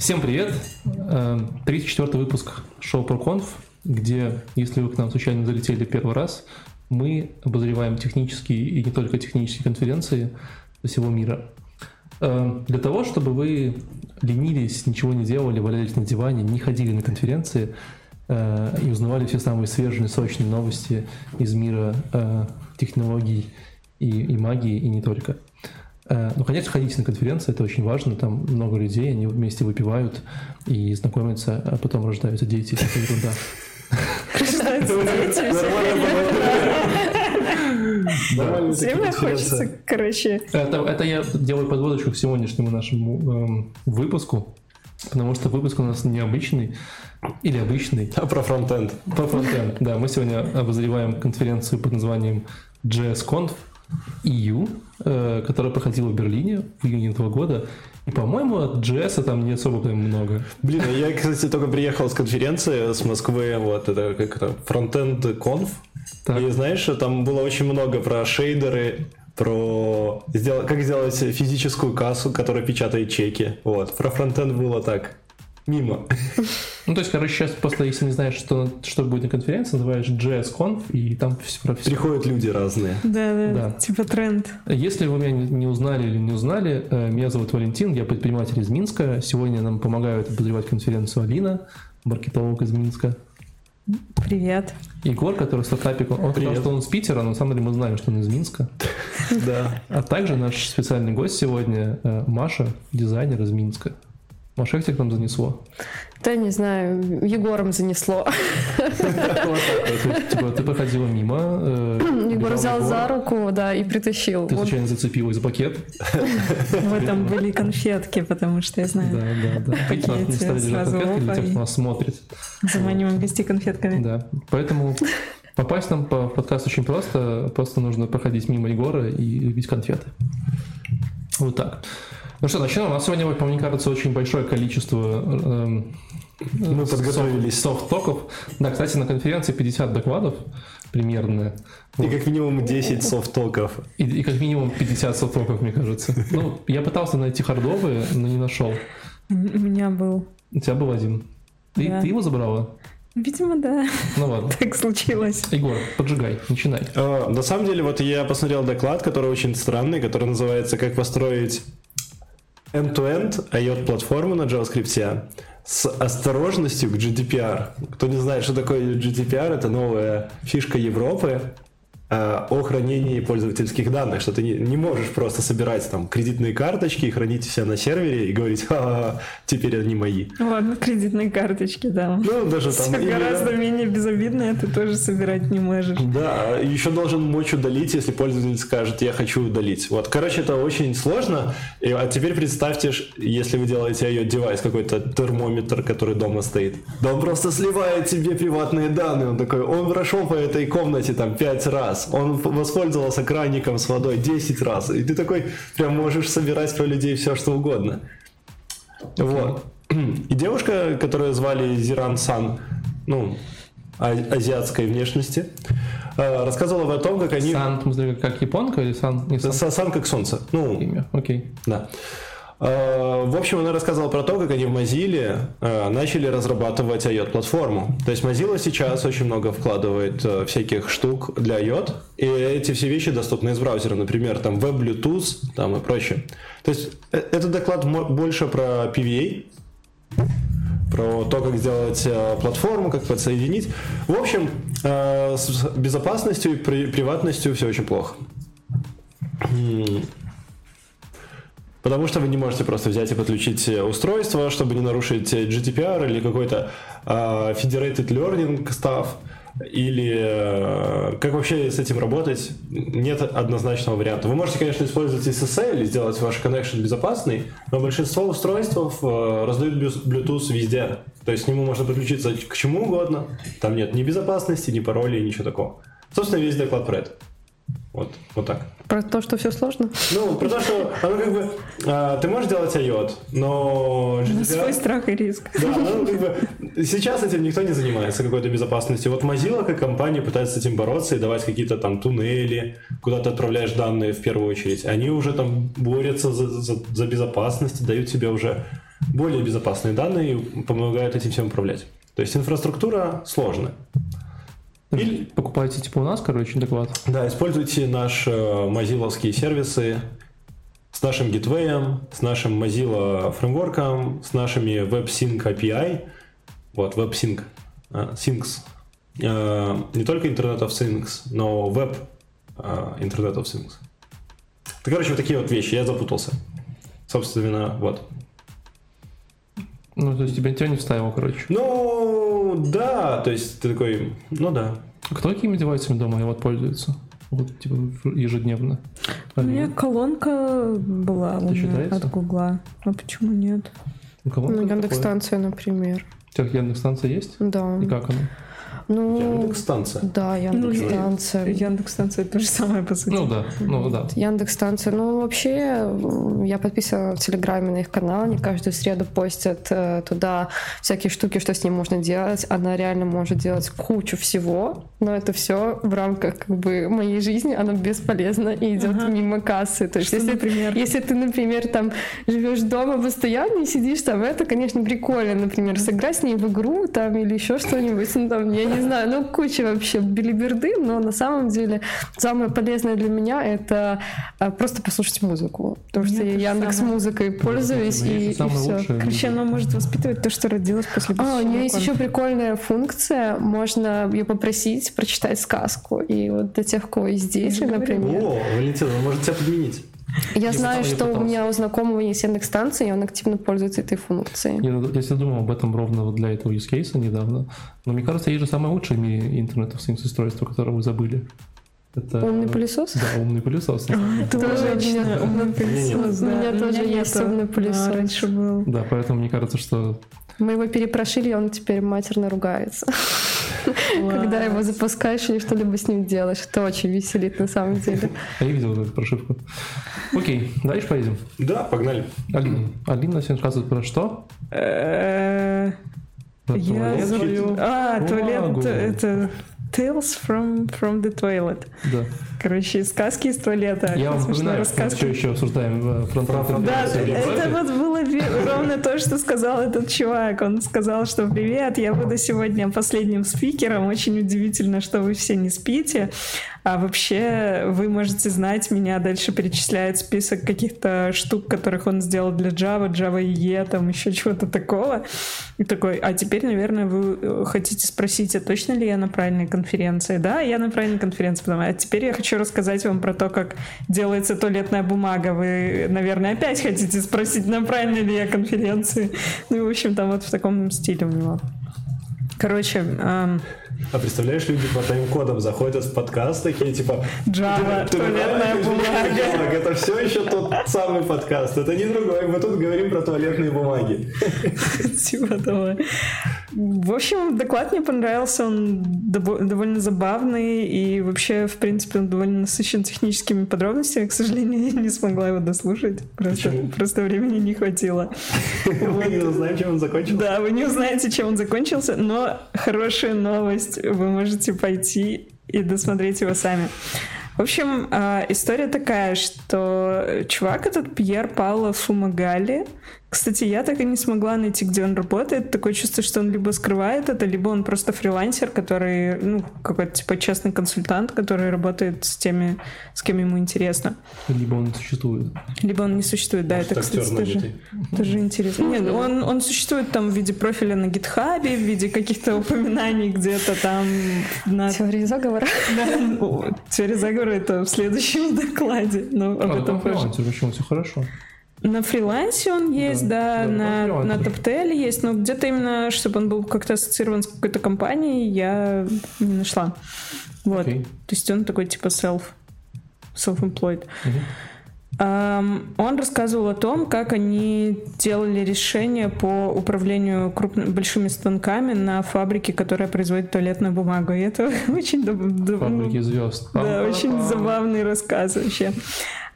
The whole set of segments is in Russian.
Всем привет! 34 выпуск шоу ProConf, где, если вы к нам случайно залетели первый раз, мы обозреваем технические и не только технические конференции всего мира. Для того, чтобы вы ленились, ничего не делали, валялись на диване, не ходили на конференции и узнавали все самые свежие, сочные новости из мира технологий и, и магии, и не только – Э, ну, конечно, ходите на конференции, это очень важно, там много людей, они вместе выпивают и знакомятся, а потом рождаются дети, это ерунда. Рождаются дети, Всем хочется, короче. Это я делаю подводочку к сегодняшнему нашему эм, выпуску, потому что выпуск у нас необычный или обычный. А про фронтенд. Про фронтенд, да. Мы сегодня обозреваем конференцию под названием JSConf, EU, э, которая проходила в Берлине в июне этого года. И, по-моему, от JS там не особо прям много. Блин, а я, кстати, только приехал с конференции с Москвы, вот это как это, Frontend Conf. Так. И знаешь, там было очень много про шейдеры, про сделать, как сделать физическую кассу, которая печатает чеки. Вот. Про фронтенд было так мимо. Ну, то есть, короче, сейчас просто, если не знаешь, что, что будет на конференции, называешь JSConf, и там все про все. Приходят люди разные. Да, да, да. типа тренд. Если вы меня не узнали или не узнали, э, меня зовут Валентин, я предприниматель из Минска. Сегодня нам помогают обозревать конференцию Алина, маркетолог из Минска. Привет. Егор, который стартапик, он сказал, что он из Питера, но на самом деле мы знаем, что он из Минска. Да. А также наш специальный гость сегодня э, Маша, дизайнер из Минска. Маш, как тебя там занесло? Да не знаю, Егором занесло. Типа ты проходила мимо. Э, Егор взял за руку, да, и притащил. Ты случайно зацепилась за пакет? В этом были конфетки, потому что я знаю. Да, да, да. Пакеты сразу для тех, кто нас смотрит. Заманиваем гостей конфетками. Да, поэтому попасть нам по подкасту очень просто. Просто нужно проходить мимо Егора и любить конфеты. Вот так. Ну что, начнем. У нас сегодня, мне кажется, очень большое количество э, мы подготовились. Софт-токов. Да, кстати, на конференции 50 докладов примерно. И как минимум 10 софт-токов. И, и как минимум 50 софт-токов, мне кажется. Ну, я пытался найти хардовые, но не нашел. У меня был. У тебя был один. Ты, да. ты его забрала? Видимо, да. Ну ладно. Так случилось. Егор, поджигай, начинай. А, на самом деле, вот я посмотрел доклад, который очень странный, который называется «Как построить end-to-end IOT-платформу на JavaScript с осторожностью к GDPR. Кто не знает, что такое GDPR, это новая фишка Европы, о хранении пользовательских данных, что ты не, не можешь просто собирать там кредитные карточки и хранить все на сервере и говорить, ха-ха, теперь они мои. Ладно, кредитные карточки, да. Ну, даже там... Все гораздо менее безобидное ты тоже собирать не можешь. Да, еще должен мочь удалить, если пользователь скажет, я хочу удалить. Вот, короче, это очень сложно. И, а теперь представьте, если вы делаете ее девайс, какой-то термометр, который дома стоит. Да он просто сливает тебе приватные данные. Он такой, он прошел по этой комнате там пять раз раз, он воспользовался краником с водой 10 раз, и ты такой прям можешь собирать про людей все, что угодно. Okay. Вот. И девушка, которую звали Зиран Сан, ну, а, азиатской внешности, э, рассказывала о том, как они... Сан, как японка или Сан? Не сан? сан как солнце. Ну, Имя, окей. Okay. Да. Э, в общем, она рассказывала про то, как они в Mozilla э, начали разрабатывать IOT-платформу. То есть Mozilla сейчас очень много вкладывает э, всяких штук для IOT, и эти все вещи доступны из браузера, например, там Web Bluetooth там и прочее. То есть этот доклад больше про PVA, про то, как сделать платформу, как подсоединить. В общем, с безопасностью и приватностью все очень плохо. Потому что вы не можете просто взять и подключить устройство, чтобы не нарушить GDPR или какой-то uh, federated learning stuff. Или uh, как вообще с этим работать? Нет однозначного варианта. Вы можете, конечно, использовать SSL и сделать ваш connection безопасный, но большинство устройств раздают Bluetooth везде. То есть к нему можно подключиться к чему угодно. Там нет ни безопасности, ни паролей, ничего такого. Собственно, весь доклад про это. Вот, вот так. Про то, что все сложно? Ну, про то, что оно как бы... А, ты можешь делать IOT, но... GDPR... Свой страх и риск. Да, ну, как бы... Сейчас этим никто не занимается, какой-то безопасностью. Вот Mozilla как компания пытается с этим бороться и давать какие-то там туннели, куда ты отправляешь данные в первую очередь. Они уже там борются за, за, за безопасность, дают тебе уже более безопасные данные и помогают этим всем управлять. То есть инфраструктура сложная. Или покупайте типа у нас, короче, доклад. Да, используйте наши мозиловские сервисы с нашим Gateway, с нашим Mozilla фреймворком, с нашими WebSync API. Вот, WebSync, uh, Syncs. Uh, не только Internet of Things, но Web uh, Internet of Things. Да, короче, вот такие вот вещи, я запутался. Собственно, вот. Ну, то есть тебя, тебя не вставил, короче. Ну, да, то есть ты такой, ну да. А кто какими девайсами дома вот пользуется? Вот, типа, ежедневно. У меня колонка была у меня от Гугла. А почему нет? Ну, Яндекс-станция, например. У тебя Яндекс-станция есть? Да. И как она? Ну, Яндекс-станция. Да, Яндекс-станция. Ну, Яндекс-станция то же самое, по сути. Ну да, ну да. Яндекс-станция. Ну, вообще, я подписана в Телеграме на их канал. Они каждую среду постят э, туда всякие штуки, что с ним можно делать. Она реально может делать кучу всего, но это все в рамках как бы моей жизни, оно бесполезно и идет ага. мимо кассы. То есть, что, если, например? если ты, например, там живешь дома постоянно и сидишь там, это, конечно, прикольно, например, сыграть с ней в игру там или еще что-нибудь, ну там, я не не знаю, ну куча вообще билиберды, но на самом деле самое полезное для меня это а, просто послушать музыку, потому что я Яндекс музыкой пользуюсь и, и все. Короче, она может воспитывать то, что родилась после А, у нее есть еще прикольная функция, можно ее попросить прочитать сказку, и вот для тех, у кого есть дети, например. О, Валентина, может тебя подменить? Я знаю, что у меня у знакомого есть Яндекс-станция, и он активно пользуется этой функцией. Я, я всегда думал об этом ровно для этого use case недавно. Но мне кажется, есть же самое лучшее в мире интернет of Things устройство, которое вы забыли. Это... Умный пылесос? Да, умный пылесос. А, тоже умный пылесос. У меня тоже есть умный пылесос. Раньше был. Да, поэтому мне кажется, что... Мы его перепрошили, он теперь матерно ругается. Когда его запускаешь или что-либо с ним делаешь. Это очень веселит на самом деле. А я видел эту прошивку. Окей, дальше поедем. Да, погнали. Алина. Алина сегодня рассказывает про что? Я забыл. А, туалет, это Tales from, from the Toilet. Да. Короче, сказки из туалета. Я вам напоминаю, что все еще обсуждаем фронт Да, это вот было ровно то, что сказал этот чувак. Он сказал, что привет, я буду сегодня последним спикером. Очень удивительно, что вы все не спите. А вообще вы можете знать меня, дальше перечисляет список каких-то штук, которых он сделал для Java, Java EE, там еще чего-то такого. И такой, а теперь, наверное, вы э, хотите спросить, а точно ли я на правильной конференции? Да, я на правильной конференции, потому а теперь я хочу рассказать вам про то, как делается туалетная бумага. Вы, наверное, опять хотите спросить, на правильной ли я конференции. Ну и, в общем, там вот в таком стиле у него. Короче, эм, а представляешь, люди по тайм-кодам заходят в подкаст такие, типа... Java, туалетная бумага. Это все еще тот самый подкаст. Это не другой. Мы тут говорим про туалетные бумаги. Типа того. В общем, доклад мне понравился. Он довольно забавный. И вообще, в принципе, он довольно насыщен техническими подробностями. К сожалению, я не смогла его дослушать. Просто, просто времени не хватило. Мы не узнаем, чем он закончился. Да, вы не узнаете, чем он закончился. Но хорошая новость вы можете пойти и досмотреть его сами. В общем, а, история такая, что чувак этот Пьер Пауло Фумагали, кстати, я так и не смогла найти, где он работает. Такое чувство, что он либо скрывает это, либо он просто фрилансер, который, ну, какой-то типа частный консультант, который работает с теми, с кем ему интересно. Либо он не существует. Либо он не существует, да, Может, это, кстати, тоже, тоже интересно. Нет, он, он существует там в виде профиля на гитхабе, в виде каких-то упоминаний где-то там на... Теории заговора. Да, теория заговора это в следующем докладе, но об а, этом позже. Почему все хорошо? На фрилансе он есть, да, да, да на, на топтеле есть, но где-то именно, чтобы он был как-то ассоциирован с какой-то компанией, я не нашла. Вот. Okay. То есть он такой типа self, self-employed. Uh-huh. Um, он рассказывал о том, как они делали решение по управлению крупными, большими станками на фабрике, которая производит туалетную бумагу. И это очень... Фабрики звезд. Да, очень забавный рассказ вообще.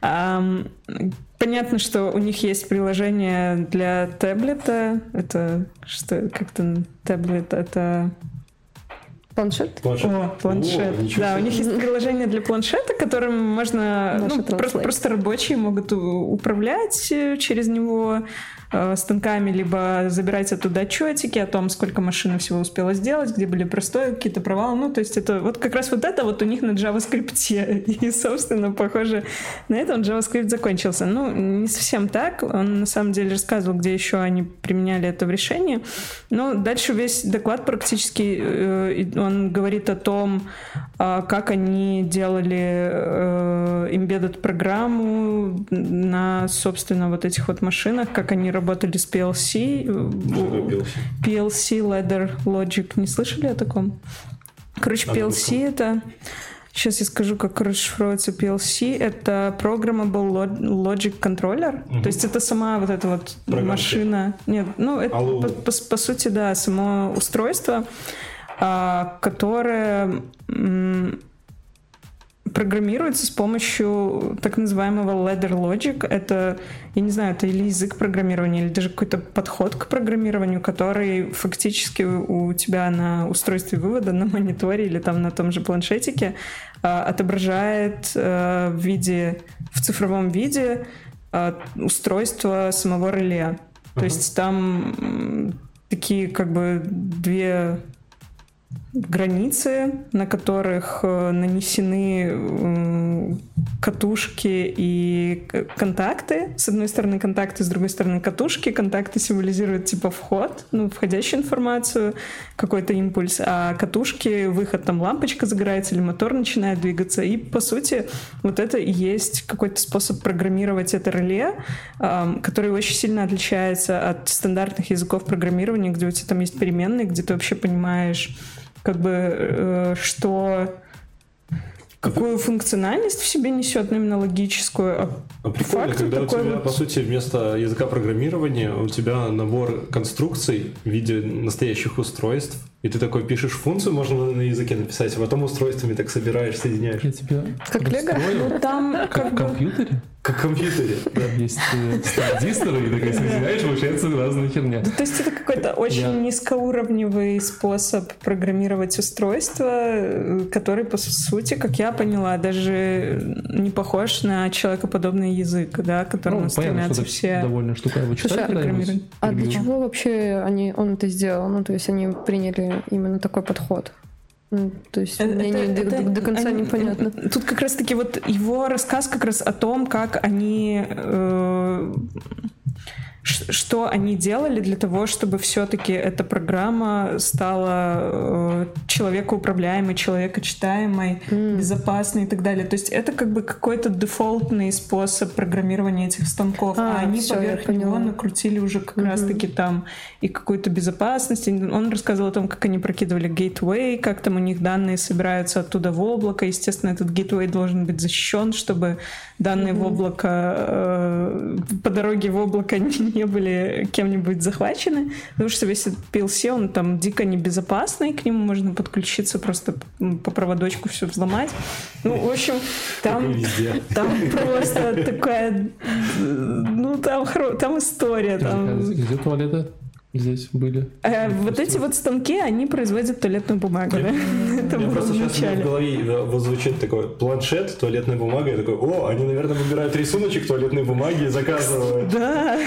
Um, понятно, что у них есть приложение для таблета. Это что, как-то таблет, это Планшет? Планшет. О, планшет. О, да, у них есть приложение для планшета, которым можно, ну, просто, просто рабочие могут управлять э, через него э, станками, либо забирать оттуда отчетики о том, сколько машина всего успела сделать, где были простои, какие-то провалы. Ну, то есть это вот как раз вот это вот у них на JavaScript. И, собственно, похоже, на этом JavaScript закончился. Ну, не совсем так. Он на самом деле рассказывал, где еще они применяли это в решении. Но дальше весь доклад практически, э, он говорит о том, а, как они делали э, embedded программу на, собственно, вот этих вот машинах, как они работали с PLC. PLC, PLC Ladder Logic. Не слышали о таком? Короче, PLC это... Сейчас я скажу, как расшифровывается PLC. Это Programmable Logic Controller. Угу. То есть это сама вот эта вот Программки. машина. Нет, ну это по, по, по сути, да, само устройство, а, которое программируется с помощью так называемого ladder logic. Это, я не знаю, это или язык программирования, или даже какой-то подход к программированию, который фактически у тебя на устройстве вывода, на мониторе или там на том же планшетике а, отображает а, в виде, в цифровом виде а, устройство самого реле. То uh-huh. есть там такие как бы две границы, на которых э, нанесены катушки и контакты. С одной стороны контакты, с другой стороны катушки. Контакты символизируют типа вход, ну, входящую информацию, какой-то импульс, а катушки, выход, там лампочка загорается или мотор начинает двигаться. И, по сути, вот это и есть какой-то способ программировать это реле, который очень сильно отличается от стандартных языков программирования, где у тебя там есть переменные, где ты вообще понимаешь, как бы, э, что какую функциональность в себе несет, ну, именно логическую. А, а прикольно, факту когда у тебя, вот... по сути, вместо языка программирования у тебя набор конструкций в виде настоящих устройств, и ты такой пишешь функцию, можно на языке написать, а потом устройствами так собираешь, соединяешь. Я тебя Как Лего? Ну, там как в компьютере? Как в компьютере. Да, есть э, транзисторы, и такая соединяешь, получается разная херня. то есть это какой-то очень низкоуровневый способ программировать устройство, э, который, по сути, как я поняла, даже не похож на человекоподобный язык, да, к которому ну, стремятся все. довольно штука. Вы читали а для чего вообще они, он это сделал? Ну, то есть они приняли именно такой подход. Ну, то есть это, мне это, не, это, до, до конца они, непонятно. Тут как раз-таки вот его рассказ как раз о том, как они э, что они делали для того, чтобы все-таки эта программа стала э, человекоуправляемой, человекочитаемой, mm. безопасной и так далее. То есть это как бы какой-то дефолтный способ программирования этих станков, а, а они все, поверх него накрутили уже как mm-hmm. раз-таки там и какую-то безопасность. Он рассказывал о том, как они прокидывали гейтвей, как там у них данные собираются оттуда в облако. Естественно, этот гейтвей должен быть защищен, чтобы данные mm-hmm. в облако э, по дороге в облако не не были кем-нибудь захвачены, потому что весь этот PLC, он там дико небезопасный, к нему можно подключиться просто по проводочку все взломать. Ну, в общем, там, там просто такая, ну, там, там история. Там... Где туалеты? Здесь были? Э, вот эти вот станки, они производят туалетную бумагу, да? Это было просто сейчас в голове вот звучит такой планшет, туалетная бумага, я такой, о, они, наверное, выбирают рисуночек туалетной бумаги и заказывают. Да,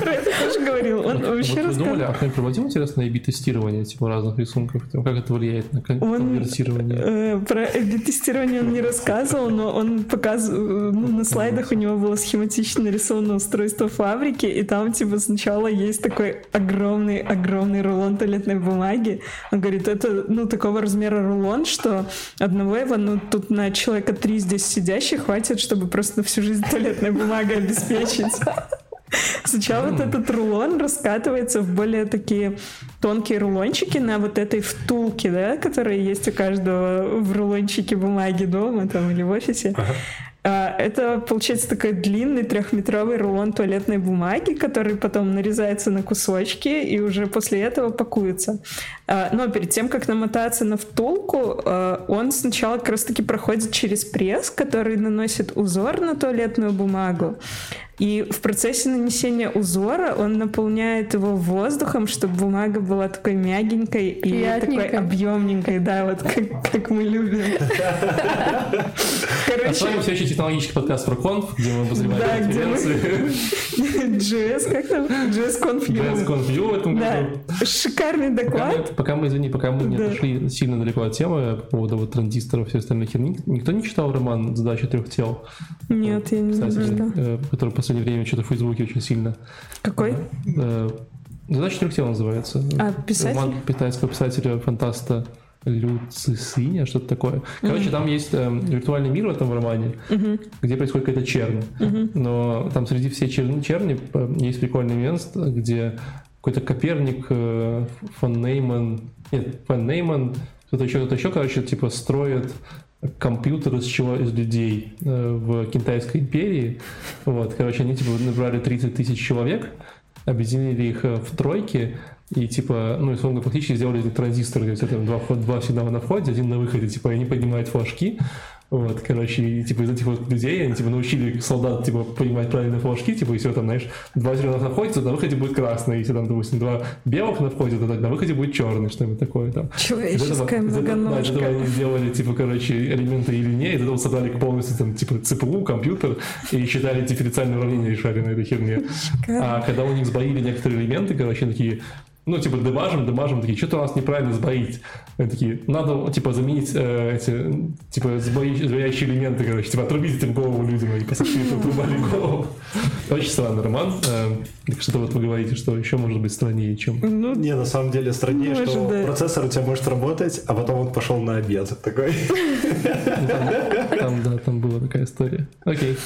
про это тоже говорил. Он вообще рассказывал. Вы думали, а кто-нибудь проводил интересное A-B-тестирование типа разных рисунков? Как это влияет на конвертирование? Э, про A-B-тестирование он не рассказывал, но он показывал, ну, на слайдах у него было схематично нарисовано устройство фабрики, и там, типа, сначала есть такой огромный огромный-огромный рулон туалетной бумаги. Он говорит, это, ну, такого размера рулон, что одного его, ну, тут на человека три здесь сидящих хватит, чтобы просто всю жизнь туалетной бумагой обеспечить. Сначала вот этот рулон раскатывается в более такие тонкие рулончики на вот этой втулке, да, которые есть у каждого в рулончике бумаги дома там или в офисе. Ага. А, это, получается, такой длинный трехметровый рулон туалетной бумаги, который потом нарезается на кусочки и уже после этого пакуется. А, но перед тем, как намотаться на втулку, а, он сначала как раз-таки проходит через пресс, который наносит узор на туалетную бумагу. и в процессе нанесения узора он наполняет его воздухом, чтобы бумага была такой мягенькой и такой объемненькой, да, вот как, как мы любим. А с Короче, вами все еще технологический подкаст про конф, где мы обозреваем Да, где мы- конференции. JS, как там? JS JS Confuse. Conf в этом Да, году. шикарный Пока доклад. Пока мы, извини, пока мы не Да. отошли сильно далеко от темы по поводу вот транзисторов и всей остальной херни, никто не читал роман «Задача трех тел», Нет, я не знаю, что. э, который в последнее время что-то в Фейсбуке очень сильно. Какой? Э, «Задача трех тел» называется. А, писатель? Роман китайского писателя-фантаста Лю Цисиня, что-то такое. Короче, там есть э, виртуальный мир в этом романе, где происходит какая-то чернь. Но там среди всей черни, черни э, есть прикольный место, где какой-то Коперник, э, фон Нейман, нет, фон Нейман, кто-то еще, кто-то еще, короче, типа строит компьютер из чего из людей э, в Китайской империи. Вот, короче, они типа набрали 30 тысяч человек, объединили их э, в тройки и типа, ну, условно, фактически сделали эти транзисторы, то есть это два, два сигнала на входе, один на выходе, типа, они поднимают флажки, вот, короче, и, типа, из этих вот людей они, типа, научили солдат, типа, понимать правильно флажки, типа, если там, знаешь, два зеленых на входе, то на выходе будет красный, если там, допустим, два белых на входе, то на выходе будет черный, что-нибудь такое там. Из этого- Человеческая из этого- да, из этого многоножка. они сделали, типа, короче, элементы и линии, из этого собрали полностью, там, типа, ЦПУ, компьютер, и считали дифференциальные уравнения, решали на этой херне. А когда у них сбоили некоторые элементы, короче, такие, ну, типа, дебажим, дебажим, такие, что-то у нас неправильно сбоит. Они такие, надо, типа, заменить э, эти, типа, сбои- сбоящие элементы, короче, типа, отрубить этим голову людям, они посошли, отрубали голову. Очень странный роман. Э, так что вот вы говорите, что еще может быть страннее, чем... Ну, Не, на самом деле страннее, Ну, что процессор у тебя может работать, а потом он пошел на обед. Такой. Там, да, там была такая история. Окей.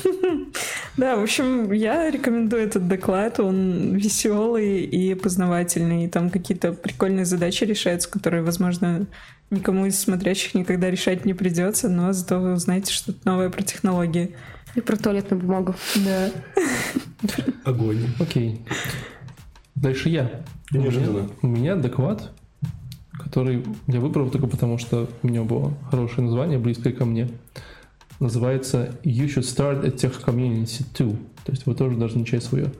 Да, в общем, я рекомендую этот доклад. Он веселый и познавательный. И там какие-то прикольные задачи решаются, которые, возможно, никому из смотрящих никогда решать не придется, но зато вы узнаете что-то новое про технологии. И про туалетную бумагу. Да. Огонь. Окей. Дальше я. Неожиданно. у меня доклад, который я выбрал только потому, что у него было хорошее название, близкое ко мне. Называется You should start a tech community too. То есть вы тоже должны начать свою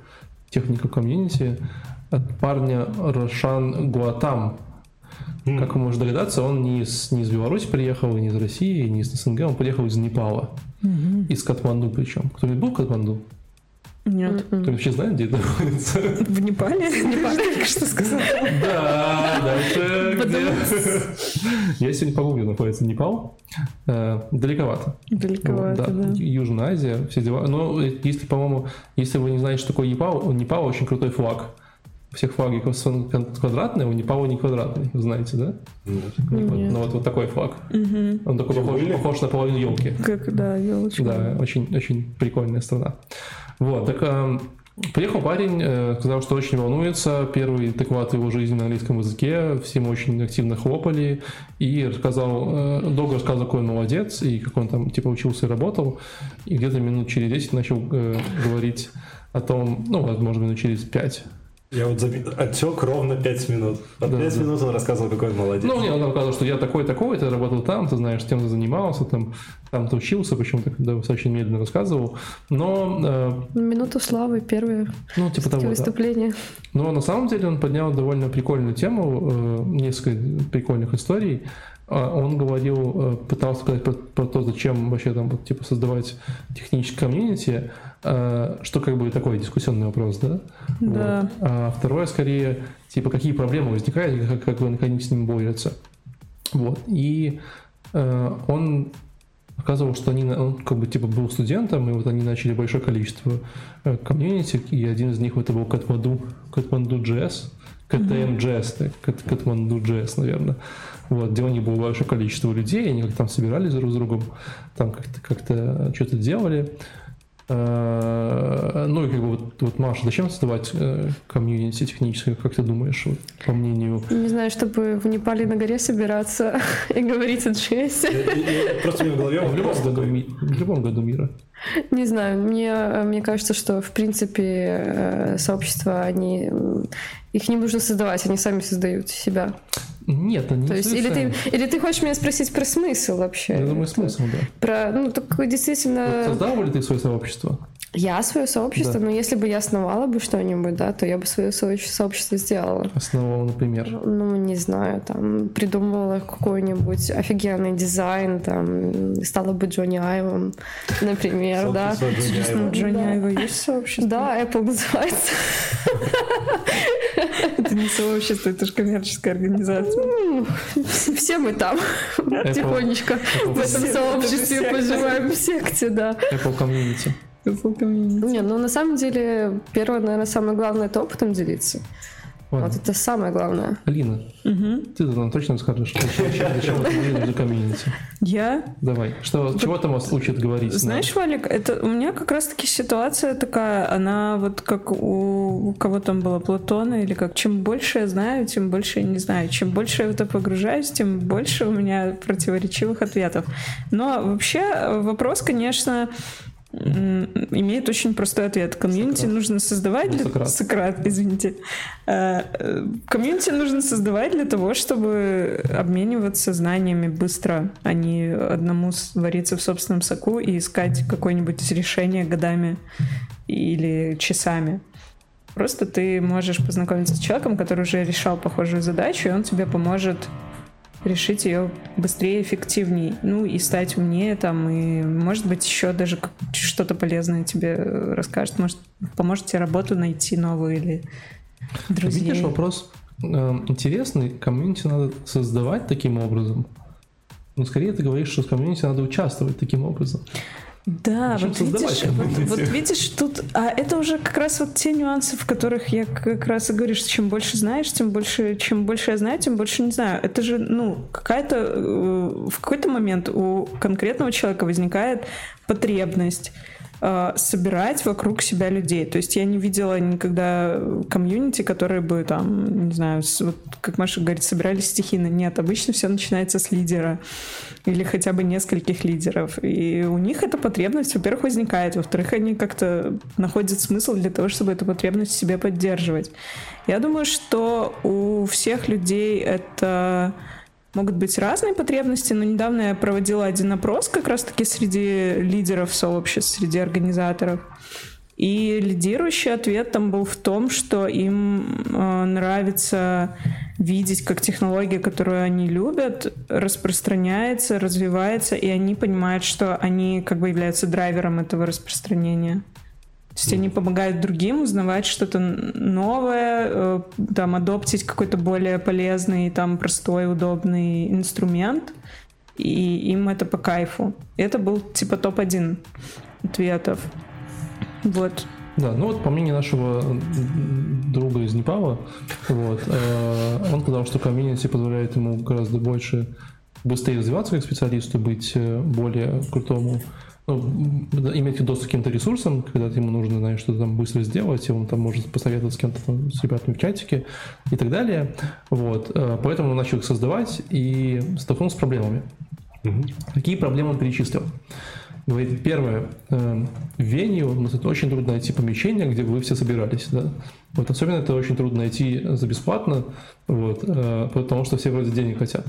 технику комьюнити от парня Рошан Гуатам. Как вы можете догадаться, он не из, не из Беларуси приехал, и не из России, и не из СНГ, он приехал из Непала. Из Катманду причем. Кто-нибудь был в Катманду? Нет. Кто-нибудь вообще знает, где это находится? В Непале? Непале только что сказал. Да, дальше где? Я сегодня погуглил, находится Непал. Э, Далековато. Далековато, да. Южная Азия, все дела. Но э, если, по-моему, если вы не знаете, что такое Непал, у Непала очень крутой флаг. У всех флаги квадратные, у Непала не квадратный, вы знаете, да? Нет. Вот, ну вот, вот такой флаг. Он такой похож, похож на половину елки. Как, да, елочка. Да, очень, очень прикольная страна. Вот, так эм, приехал парень, э, сказал, что очень волнуется. Первый доклад его жизни на английском языке. Все ему очень активно хлопали. И рассказал, э, долго рассказывал, какой он молодец, и как он там типа учился и работал. И где-то минут через 10 начал э, говорить о том, ну, вот, может, минут через 5. Я вот заби- отсек ровно 5 минут. Под Да, 5 да. минут он рассказывал, какой он молодец. Ну, мне он рассказывал, что я такой-такой, ты работал там, ты знаешь, тем ты занимался, там, там ты учился, причем так достаточно медленно рассказывал. Но, э, Минуту славы, первое ну, типа того, да. выступление. Но на самом деле он поднял довольно прикольную тему, э, несколько прикольных историй. А Он говорил, э, пытался сказать про, про то, зачем вообще там вот, типа создавать техническое комьюнити, э, что как бы такой дискуссионный вопрос, да? Да. Вот. А второе, скорее, типа какие проблемы возникают, и как, как вы наконец с ними борются. Вот. И э, он показывал, что они, он как бы типа был студентом, и вот они начали большое количество комьюнити, и один из них это был Катманду, Катманду JS, Так, Кат- Катманду JS, наверное. Вот, где у них было большое количество людей, они как там собирались друг с другом, там как-то как что-то делали. Э, Ну и как бы вот, вот Маша, зачем создавать э, комьюнити техническое, как ты думаешь, вот, по мнению Не знаю, чтобы в Непале на горе собираться и говорить о и- и Просто у меня в голове в любом году, в любом году мира? Не знаю, мне, э, мне кажется, что, в принципе, э, сообщества, они, их не нужно создавать, они сами создают себя. Нет, они То не есть, или ты, или ты хочешь меня спросить про смысл вообще? Я думаю, смысл, да. Про, ну, такой действительно... Создал ли ты свое сообщество? Я свое сообщество, Да. но если бы я основала бы что-нибудь, да, то я бы свое со- сообщество сделала. Основал, например. Ну, не знаю, там, придумывала какой-нибудь офигенный дизайн, там, стала бы Джонни Айвом, например, да. Сообщество Джонни. Айва есть сообщество? Да, Apple называется. Это не сообщество, это же коммерческая организация. Ну, Все мы там тихонечко в этом Все, сообществе поживаем в секте, да. Apple Community. Apple Community. Не, ну на самом деле, первое, наверное, самое главное это опытом делиться. Ладно. Вот это самое главное. Алина, Мгм. ты нам точно скажешь, зачем, нужно для комьюнити? Я Давай. Что, чего там вас учат говорить? на- Знаешь, Валик, это у меня как раз-таки ситуация такая, она вот как у, у кого там было Платона, или как чем больше я знаю, тем больше я не знаю. Чем больше я в это погружаюсь, тем больше у меня противоречивых ответов. Но вообще вопрос, конечно, имеет очень простой ответ. Комьюнити Сократ. нужно создавать Ну, для... Сократ. Сократ, извините. Э, э, Комьюнити нужно создавать для того, чтобы обмениваться знаниями быстро, а не одному вариться в собственном соку и искать какое-нибудь решение годами или часами. Просто ты можешь познакомиться с человеком, который уже решал похожую задачу, и он тебе поможет решить ее быстрее, эффективнее, ну и стать умнее там, и может быть еще даже что-то полезное тебе расскажет, может поможет тебе работу найти новую или друзей. Видишь, вопрос э, интересный. Комьюнити надо создавать таким образом. Но скорее ты говоришь, что в комьюнити надо участвовать таким образом. Да, вот видишь, вот, вот видишь, тут, а это уже как раз вот те нюансы, в которых я как раз и говорю, что чем больше знаешь, тем больше, чем больше я знаю, тем больше не знаю. Это же, ну, какая-то, э, в какой-то момент у конкретного человека возникает потребность э, собирать вокруг себя людей. То есть я не видела никогда комьюнити, которые бы там, не знаю, с- вот, как Маша говорит, собирались стихийно. Нет, обычно все начинается с лидера или хотя бы нескольких лидеров. И у них эта потребность, во-первых, возникает, во-вторых, они как-то находят смысл для того, чтобы эту потребность в себе поддерживать. Я думаю, что у всех людей это могут быть разные потребности, но недавно я проводила один опрос как раз-таки среди лидеров сообществ, среди организаторов. И лидирующий ответ там был в том, что им э, нравится видеть, как технология, которую они любят, распространяется, развивается, и они понимают, что они как бы являются драйвером этого распространения. То есть они помогают другим узнавать что-то новое, э, там, адоптить какой-то более полезный, там, простой, удобный инструмент, и им это по кайфу. Это был типа топ-1 ответов. Вот. Да, ну вот по мнению нашего друга из Непала, вот, э, он сказал, что комьюнити позволяет ему гораздо больше быстрее развиваться как специалисту, быть э, более крутому, ну, иметь доступ к каким-то ресурсам, когда ему нужно, знаешь, что-то там быстро сделать, и он там может посоветовать с кем-то там, с ребятами в чатике и так далее. Вот, э, поэтому он начал их создавать и столкнулся с проблемами. Какие проблемы он перечислил? Говорит, первое, э, в ну, это очень трудно найти помещение, где бы вы все собирались, да. Вот особенно это очень трудно найти за бесплатно, вот, э, потому что все вроде денег хотят.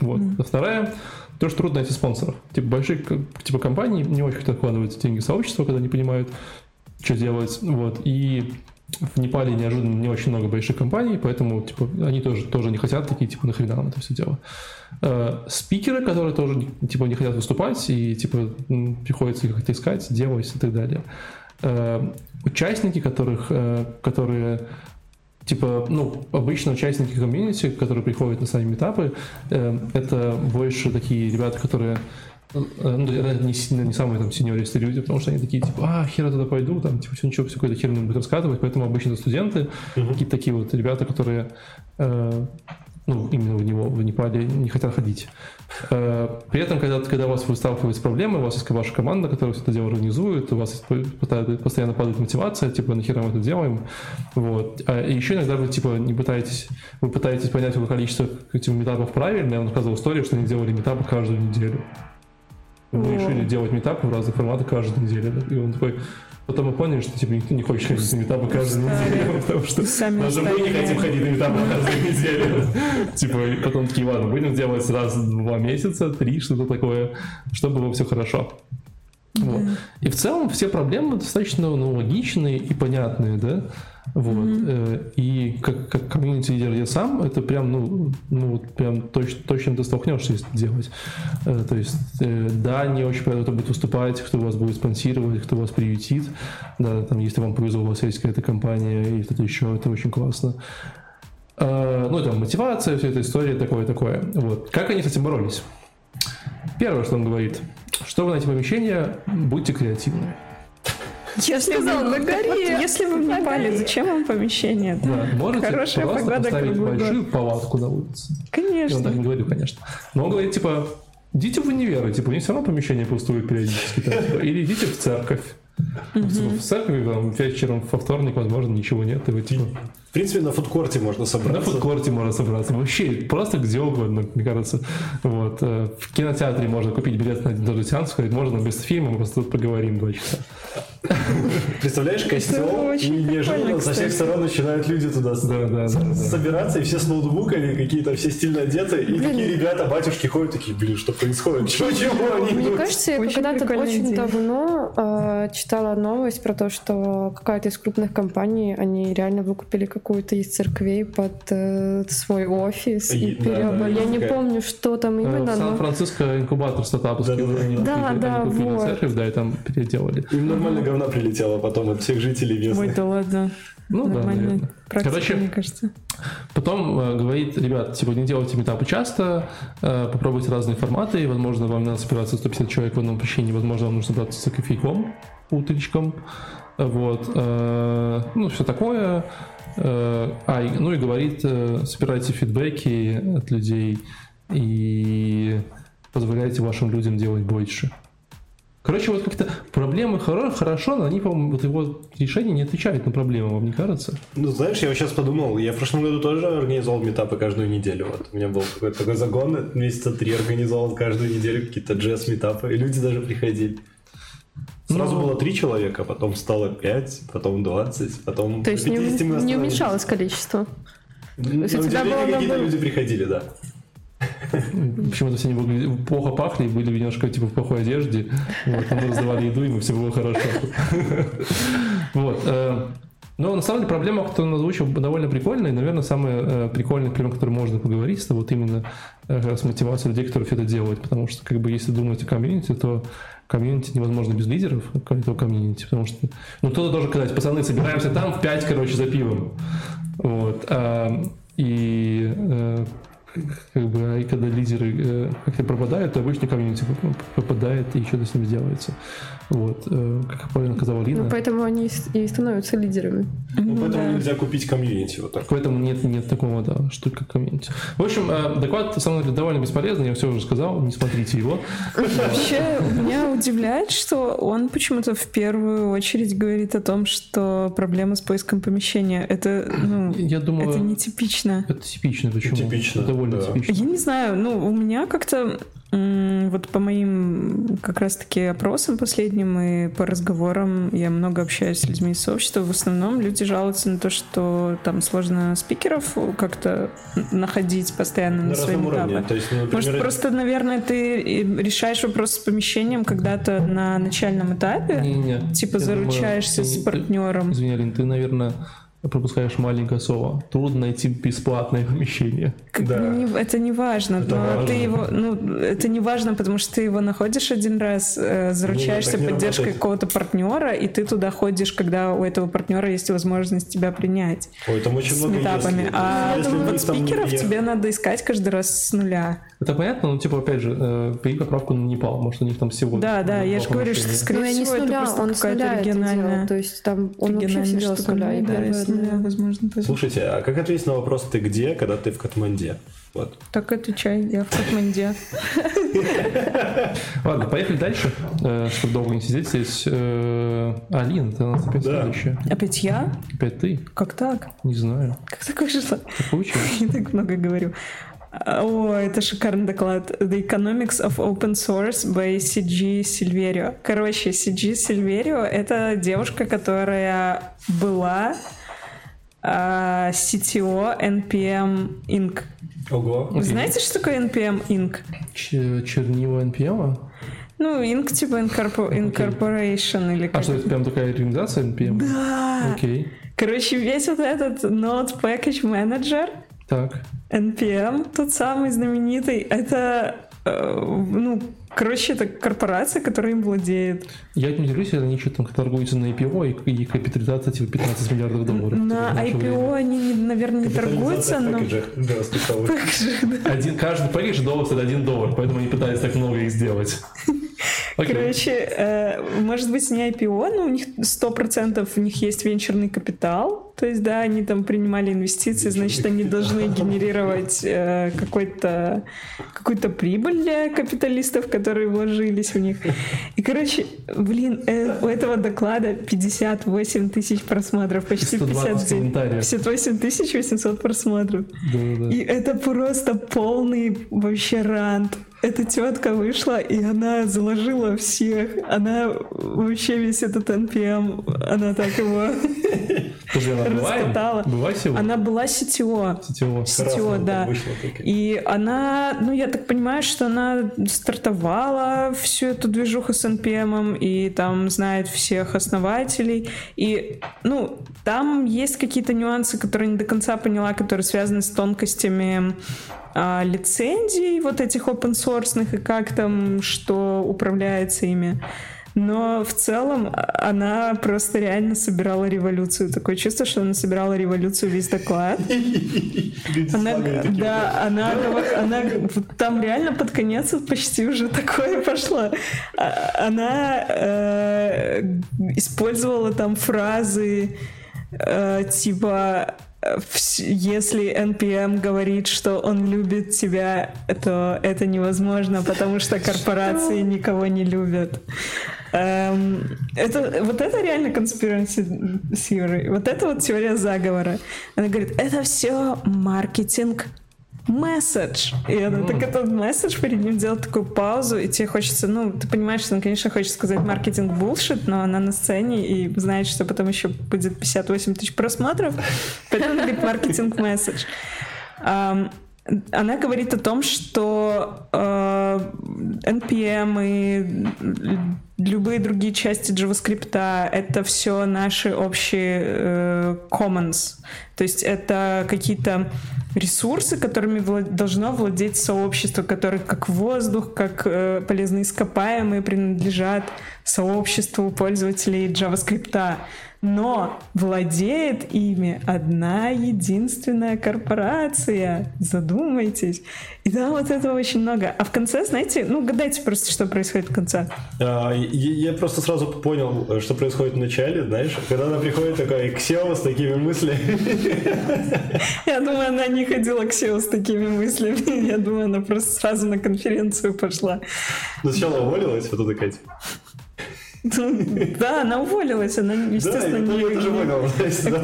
Вот. А вторая, то, что трудно найти спонсоров. Типа большие типа компании не очень хотят вкладывать деньги в сообщество, когда не понимают, что делать. Вот. И в Непале неожиданно не очень много больших компаний, поэтому типа, они тоже, тоже не хотят такие, типа, нахрена нам это все дело. Э, спикеры, которые тоже типа не хотят выступать и типа приходится их как-то искать, делать и так далее. Э, участники, которых, э, которые типа, ну, обычно участники комьюнити, которые приходят на сами метапы, э, это больше такие ребята, которые э, ну, не, сильно- не самые там сеньористые люди, потому что они такие, типа, а, хер я туда пойду, там, типа, все ничего, все какой-то хер мне будет рассказывать, поэтому обычно это студенты, какие-то такие вот ребята, которые, э, ну, именно в него, в Непале не хотят ходить. Э, При этом, когда, когда у вас вы сталкиваетесь с проблемой, у вас есть ваша команда, которая все это дело организует, у вас постоянно падает мотивация, типа, нахера мы это делаем, вот. А еще иногда вы, типа, не пытаетесь, вы пытаетесь понять, какое количество этих метапов правильно, я вам рассказывал историю, что они делали метапы каждую неделю. Мы О. решили делать метапы в разных форматах каждую неделю. И он такой, Потом мы поняли, что типа никто не хочет ходить на метапы каждую неделю, потому что даже мы не хотим ходить на метапы каждую неделю. Типа, потом такие, ладно, будем делать раз в два месяца, три, что-то такое, чтобы было все хорошо. Вот. И в целом все проблемы достаточно ну, логичные и понятные, да. Вот. Э, И как, как комьюнити-лидер я сам, это прям, ну, ну вот прям точно, точно ты столкнешься, если делать. Э, То есть, э, да, не очень понятно, кто будет выступать, кто вас будет спонсировать, кто вас приютит. Да, там, если вам повезло, у вас есть какая-то компания или что-то еще, это очень классно. Ну, там, мотивация, вся эта история, такое-такое. Вот. Как они с этим боролись? Первое, что он говорит, что вы найдете помещение, будьте креативны. Если Сказал, вы, на горе. если вы Непале, горе. зачем вам помещение? Да, можете Хорошая просто погода поставить круглый год. большую палатку на улице. Конечно. так не говорил, конечно. Но он говорит, типа, идите в универы, типа, у них все равно помещение пустует периодически. там, типа, или идите в церковь. Типа, в церкви там, вечером во вторник, возможно, ничего нет. И вы, типа, В принципе, на фудкорте можно на собраться. фудкорте можно собраться. Вообще, просто где угодно, мне кажется. Вот. э, В кинотеатре можно купить билет на один даже сеанс, сказать, можно без фильма, мы просто тут поговорим два часа. Представляешь, костел, и неожиданно прикольно, со всех сторон начинают люди туда собираться, и все с ноутбуками, какие-то все стильно одеты, и такие ребята, батюшки ходят, такие, блин, что происходит? Чего, чего они Мне идут?» кажется, я когда-то очень давно э, читала новость про то, что какая-то из крупных компаний, они реально выкупили какую-то из церквей под э, свой офис и, И- да, переоборудовали. да, Я не такая. помню, что там Э, именно, В но... Сан-Франциско инкубатор стартапов. Да-да-да. они Да, купили- да, они купили вот. церковь, да, и там переделали. Им нормально говна прилетело потом от всех жителей Ой, местных. да ладно. Ну да, Нормальная наверное. практика, Короче, мне кажется. Потом э, говорит, ребят, типа не делайте метапы часто, э, попробуйте разные форматы, и, возможно, вам надо собираться 150 человек в одном помещении, возможно, вам нужно собраться за кофейком, утречком, вот, э, ну, все такое. Э, а, ну и говорит, э, собирайте фидбэки от людей и позволяйте вашим людям делать больше. Короче, вот как-то проблемы хоро- хорошо, но они, по-моему, вот его решение не отвечает на проблемы, вам не кажется? Ну, знаешь, я вот сейчас подумал, я в прошлом году тоже организовал метапы каждую неделю. Вот у меня был какой-то такой загон, месяца три организовал каждую неделю какие-то джаз-метапы, и люди даже приходили. Сразу Ну. было три человека, потом стало пять, потом 20, потом То есть не, 50 мы не уменьшалось количество. Ну, есть у на тебя удивление, было какие-то люди приходили, да. Почему-то все они выглядели- плохо пахли, были немножко типа в плохой одежде. Вот, мы раздавали еду, и мы все было хорошо. Вот. э, Но на самом деле проблема, которую он озвучил, довольно прикольная. И, наверное, самая э, прикольная проблема, о которой можно поговорить, это вот именно э, как раз мотивация людей, которые все это делают. Потому что, как бы, если думать о комьюнити, то комьюнити невозможно без лидеров этого комьюнити. Потому что, ну, кто-то должен сказать, пацаны, собираемся там в 5, короче, за пивом. Вот. а, И э, как бы, и когда лидеры э, как-то пропадают, то обычно комьюнити пропадает и что-то с ним делается. Вот, э, как правильно сказала Лина. Ну, поэтому они и становятся лидерами. Ну, Ну поэтому да. нельзя купить комьюнити вот так. Поэтому нет, нет такого, да, что как комьюнити. В общем, э, доклад, на самом деле, довольно бесполезный, я все уже сказал, не смотрите его. Вообще, меня удивляет, что он почему-то в первую очередь говорит о том, что проблема с поиском помещения. Это, ну, Я думаю, это нетипично. это типично, почему? Типично, Довольно да. типично. Я не знаю, ну, у меня как-то вот по моим как раз-таки опросам последним и по разговорам я много общаюсь с людьми из сообщества. В основном люди жалуются на то, что там сложно спикеров как-то находить постоянно на, На уровне. этапы. То есть, ну, Может, например, просто, наверное, ты решаешь вопрос с помещением когда-то на начальном этапе? Не-не-не. Типа Я думаю, заручаешься ты- с партнером? Извини, Алин, ты, наверное, пропускаешь маленькое слово. Трудно найти бесплатное помещение. Как Да. не- это не важно, Это но важно. ты его, ну, это не важно, потому что ты его находишь один раз, э, заручаешься так не поддержкой какого-то партнера, и ты туда ходишь, когда у этого партнера есть возможность тебя принять Ой, там очень с много метапами. если. А Если вот там спикеров не- тебе надо искать каждый раз с нуля. Это понятно, но типа, опять же, э, при поправку на Непал, может, у них там всего. Да, да, я же говорю, что скорее не всего с это нуля, просто какая-то региональная, делал. То есть там он вообще делал с нуля. Да, возможно, тоже. Слушайте, а как ответить на вопрос, ты где, когда ты в Катманде? Вот. Так отвечай, я в Катманде. Ладно, поехали дальше, э, чтобы долго не сидеть здесь. Э, Алин, ты у нас опять Да. следующая. Опять я? Опять ты? Как так? Не знаю. Как так вышло? Так получилось. Я так много говорю. О, это шикарный доклад. The Economics of Open Source by CG Silverio. Короче, CG Silverio — это девушка, которая была а, CTO NPM Inc. Ого. Вы знаете, что такое NPM Inc? Ч- чернила NPM? Ну, Inc. типа incorpor- incorporation или А как что, это прям такая организация NPM? Да. Окей. Короче, весь вот этот Node Package Manager Так. NPM, тот самый знаменитый, это, э, ну, короче, это корпорация, которая им владеет. Я не удивлюсь, если они что-то торгуются на IPO, и их капитализация типа 15 миллиардов долларов. На Типа, IPO время. они, наверное, не торгуются, Капитализация в но... пэкэджах JavaScript. Один, каждый пакет доллар стоит 1 доллар, поэтому они пытаются так много их сделать. Окей. Короче, э, может быть, не IPO, но у них 100% у них есть венчурный капитал. То есть, да, они там принимали инвестиции, значит, они должны генерировать э, какой-то, какую-то прибыль для капиталистов, которые вложились в них. И, короче, блин, э, у этого доклада 58 тысяч просмотров, почти 120 59. комментариев. 58 тысяч 800 просмотров. Да-да-да. И это просто полный вообще рант. Эта тетка вышла, и она заложила всех. Она вообще весь этот NPM, она так его Подожди, она была? раскатала. Была? Она была CTO. Сетевого. CTO, да. И она, ну, я так понимаю, что она стартовала всю эту движуху с NPM, и там знает всех основателей. И, ну, там есть какие-то нюансы, которые не до конца поняла, которые связаны с тонкостями а, лицензий вот этих open source и как там, что управляется ими. Но в целом она просто реально собирала революцию. Такое чувство, что она собирала революцию весь доклад. Она, да, она, она, там реально под конец почти уже такое пошло. А- Она э, использовала там фразы э, типа если NPM говорит, что он любит тебя, то это невозможно, потому что корпорации никого не любят. Эм, это, вот это реально theory. Вот это вот теория заговора. Она говорит, это все маркетинг месседж. И она так этот месседж перед ним делает такую паузу, и тебе хочется, ну, ты понимаешь, что он, конечно, хочет сказать маркетинг булшит, но она на сцене и знает, что потом еще будет 58 тысяч просмотров, поэтому она говорит маркетинг месседж. Она говорит о том, что э, NPM и любые другие части JavaScript это все наши общие э, commons. То есть это какие-то ресурсы, которыми вла- должно владеть сообщество, которые как воздух, как э, полезные ископаемые принадлежат сообществу пользователей JavaScript. Но владеет ими одна единственная корпорация. Задумайтесь. И да, вот этого очень много. А в конце, знаете, ну, гадайте просто, что происходит в конце. А, Я я просто сразу понял, что происходит в начале, знаешь, когда она приходит такая к SEO с такими мыслями. Я думаю, она не ходила к SEO с такими мыслями. Я думаю, она просто сразу на конференцию пошла. Но сначала уволилась, потом такая, типа, Да, она уволилась, она, естественно, не... тоже- понял.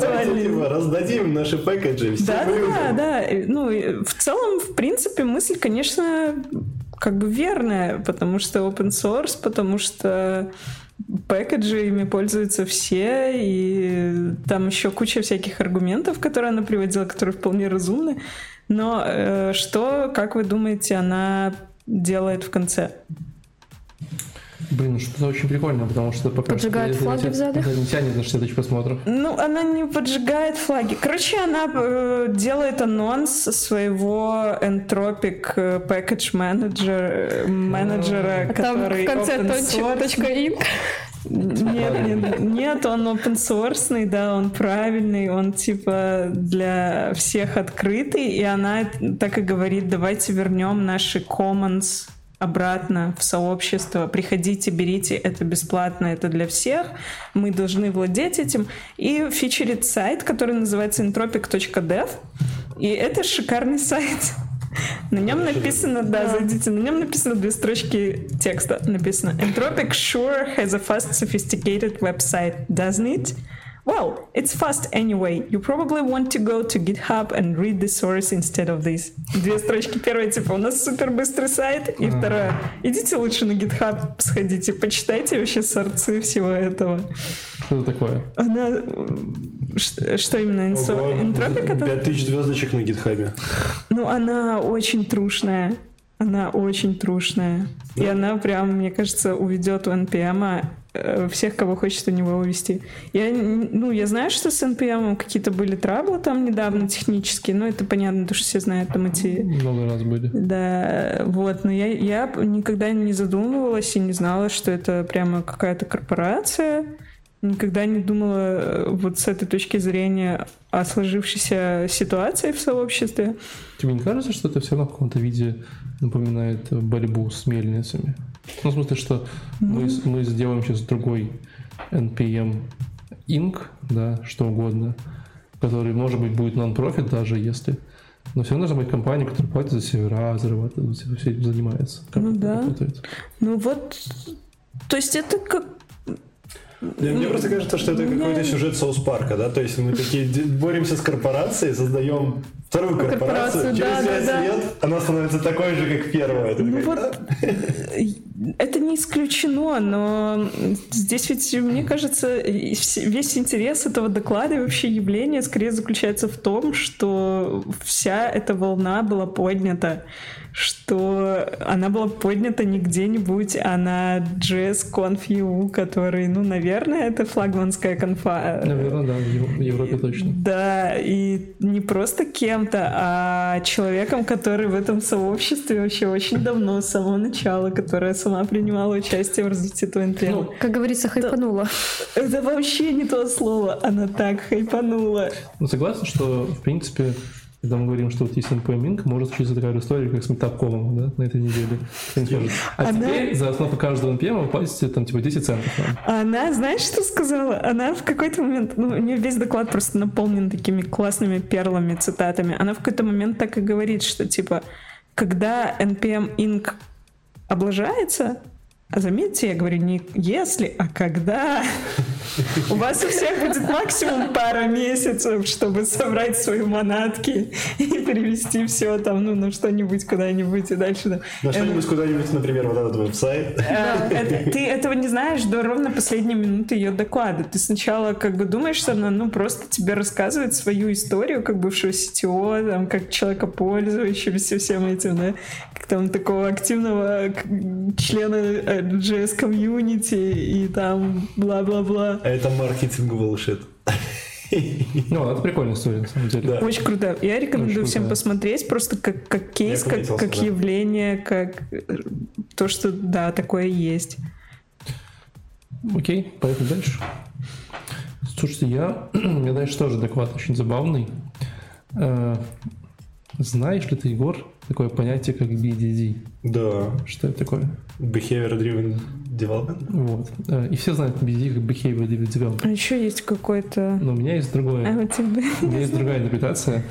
Давайте, типа, раздадим наши пэкэджи всем Да, да, да, Ну, в целом, в принципе, мысль, конечно, как бы верная, потому что open source, потому что пэкэджи ими пользуются все, и там еще куча всяких аргументов, которые она приводила, которые вполне разумны. Но э, что, как вы думаете, она делает в конце? Блин, ну что-то очень прикольно, потому что пока Поджигает что флаги сзади? это не тянет на 60 тысяч просмотров. Ну, она не поджигает флаги. Короче, она э, делает анонс своего Entropic э, Package Manager, э, менеджера, А там который в конце инк. Нет, нет, нет, он open source, да, он правильный, он типа для всех открытый, и она так и говорит, давайте вернем наши commons обратно в сообщество, приходите, берите, это бесплатно, это для всех, мы должны владеть этим, и фичерит сайт, который называется entropic.dev, и это шикарный сайт. На нем написано, да, зайдите, на нем написано две строчки текста. Написано Entropic sure has a fast sophisticated website, doesn't it? Well, it's fast anyway. You probably want to go to GitHub and read the source instead of this. Две строчки. Первая, типа, у нас супер быстрый сайт. И вторая, идите лучше на GitHub сходите, почитайте вообще сорцы всего этого. Что это такое? Она... ш- Что именно? Инсо... Ого, Энтропик это? 5000 звездочек на гитхабе. Ну, она очень трушная. Она очень трушная. И она прям, мне кажется, уведет у NPM всех, кого хочет у него увести. Я, ну, я знаю, что с NPM какие-то были траблы там недавно технические, но это понятно, потому что все знают там эти... Много раз были. Да, вот, но я, я никогда не задумывалась и не знала, что это прямо какая-то корпорация. Никогда не думала э, вот с этой точки зрения о сложившейся ситуации в сообществе. Тебе не кажется, что это все равно в каком-то виде напоминает борьбу с мельницами? Ну, в смысле, что мы, мы сделаем сейчас другой NPM Inc., да, что угодно, который, может быть, будет нон-профит даже, если... Но все равно должна быть компания, которая платит за сервера, зарабатывает, всем этим занимается. Как Ну да. работает? Ну вот, то есть это как... Мне, мне просто кажется, что это Меня- какой-то сюжет Соус Парка, да? То есть мы такие боремся с корпорацией, создаем вторую корпорацию, Корпорацию, через да, да, 5 да. лет она становится такой же, как первая. Ну вот, это не исключено, но здесь ведь, мне кажется, весь интерес этого доклада и вообще явления скорее заключается в том, что вся эта волна была поднята, что она была поднята не где-нибудь, а на JS.conf.eu, который, ну, наверное, это флагманская конфа. Наверное, да, в Ев- в Европе точно. Да, и не просто кем-то, а человеком, который в этом сообществе вообще очень давно, с самого начала, которая сама принимала участие в развитии NPM. Ну, Как говорится, хайпанула. Это вообще не то слово, она так хайпанула. Ну, согласен, что, в принципе, когда мы говорим, что вот есть NPM Inc., может случиться такая же история, как с метапкомом, да, на этой неделе. А Она- теперь за основу каждого NPM вы платите там типа 10 центов. Она, знаешь, что сказала? Она в какой-то момент, ну, у нее весь доклад просто наполнен такими классными перлами, цитатами. Она в какой-то момент так и говорит, что, типа, когда NPM Inc. облажается, а заметьте, я говорю не если, а когда. У вас у всех будет максимум пара месяцев, чтобы собрать свои манатки и перевести все там, ну, на что-нибудь куда-нибудь и дальше. да. На что-нибудь куда-нибудь, например, вот этот веб-сайт. Это- ты этого не знаешь до ровно последней минуты ее доклада. Ты сначала как бы думаешь, что она ну просто тебе рассказывает свою историю, как бывшего CTO, там, как человека пользующегося всем этим, да, как там такого активного члена э, JS комьюнити и там бла-бла-бла. А это маркетинговый bullshit. Ну, это прикольная история, на самом деле. Да. Очень круто. Я рекомендую Очень всем круто. посмотреть, просто как, как кейс, Я как, как да. явление, как то, что да, такое есть. Окей, поехали дальше. Слушайте, я, я дальше тоже доклад очень забавный. Э, Знаешь ли ты, Егор, такое понятие, как BDD? Да. Что это такое? Behavior Driven Development. Вот. Э, И все знают Behavior Development. А еще есть какой-то... Но у меня есть другое. А у тебя... У меня есть другая интерпретация.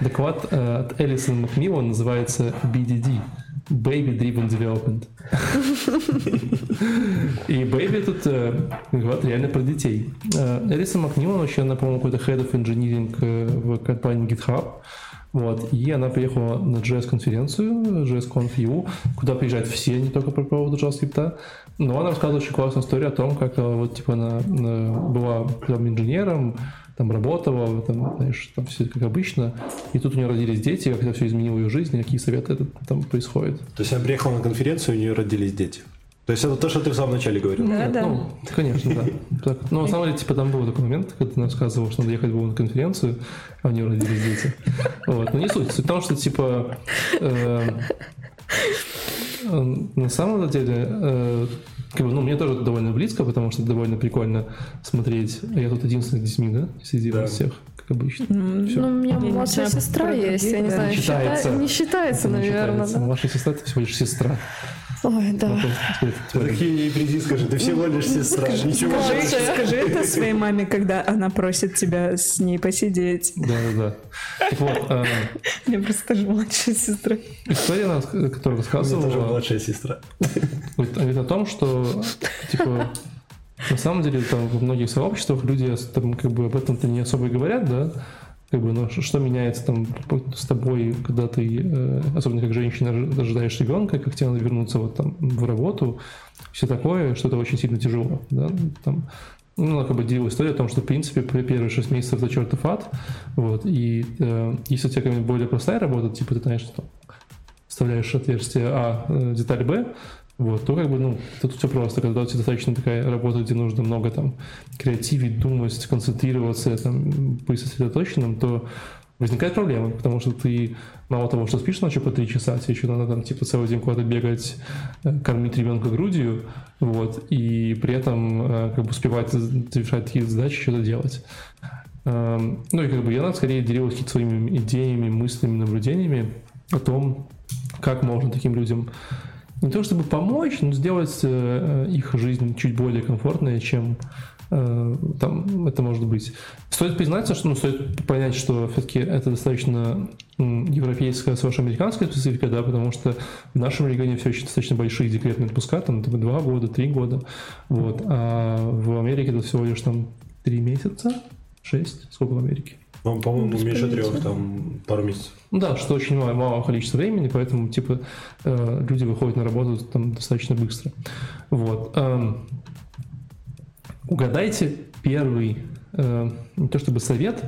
Доклад э, от Элисон Макмиллан называется BDD. Baby Driven Development. И Baby тут э, говорят реально про детей. Элисон Макмиллан вообще, она, по-моему, какой-то Head of Engineering э, в компании GitHub. Вот, и она приехала на JS-конференцию, JS-Conf.eu, куда приезжают все, не только по поводу JavaScript. Но она рассказывала очень классную историю о том, как э, вот, типа, она э, была прям инженером, там работала, там, знаешь, там все как обычно. И тут у нее родились дети, как это все изменило ее жизнь, и какие советы это там происходят. То есть она приехала на конференцию, у нее родились дети. То есть это то, что ты в самом начале говорил. Да, да. Ну, конечно, да. Так, ну, на самом деле, типа, там был такой момент, когда она рассказывала, что надо ехать было на конференцию, а у нее родились дети. Вот. Но не суть. Суть в том, что, типа, э, на самом деле, э, как бы, ну, мне тоже это довольно близко, потому что это довольно прикольно смотреть. Я тут единственный с детьми, да, среди Да. всех, как обычно. Всё. Ну, у меня не младшая сестра есть, я не знаю, Не счита- считается. не считается, Это не наверное. Ваша сестра это всего лишь сестра. Ой, да. Ты такие приди, скажи, ты всего лишь сестра. Ничего Скажи, скажи это своей маме, когда она просит тебя с ней посидеть. Да, да, да. Вот, э, У меня просто тоже младшая сестра. история, которую У меня тоже рассказывала, младшая сестра. говорит, говорит о том, что, типа, На самом деле, там в многих сообществах люди там, как бы об этом-то не особо и говорят, да, как бы, но что меняется там с тобой, когда ты, э, особенно как женщина, ожидаешь ребенка, как тебе надо вернуться вот там в работу, все такое, что это очень сильно тяжело, да, там, ну, как бы делал историю о том, что, в принципе, первые 6 месяцев это чертов ад, вот, и э, если у тебя более простая работа, типа ты, знаешь, что вставляешь отверстие А, э, деталь Б, вот, то как бы, ну, тут все просто. Когда у тебя достаточно такая работа, где нужно много там креативить, думать, концентрироваться, там, быть сосредоточенным, то возникает проблема, потому что ты мало того, что спишь ночью по три часа, тебе еще надо там типа целый день куда-то бегать, э, кормить ребенка грудью, вот, и при этом э, как бы успевать решать такие задачи, что-то делать. Эм, ну и как бы я скорее делился какими-то своими идеями, мыслями, наблюдениями о том, как можно таким людям не то чтобы помочь, но сделать э, их жизнь чуть более комфортной, чем э, там это может быть. Стоит признаться, что ну, стоит понять, что все-таки это достаточно европейская, с американская специфика, да, потому что в нашем регионе все еще достаточно большие декретные отпуска, там два года, три года, вот, а в Америке это всего лишь там три месяца, шесть, сколько в Америке? Ну, по-моему, меньше трех, там пару месяцев. Ну да, что очень мало, мало количество времени, поэтому типа э, люди выходят на работу там достаточно быстро. Вот. Эм, угадайте первый, э, не то чтобы совет,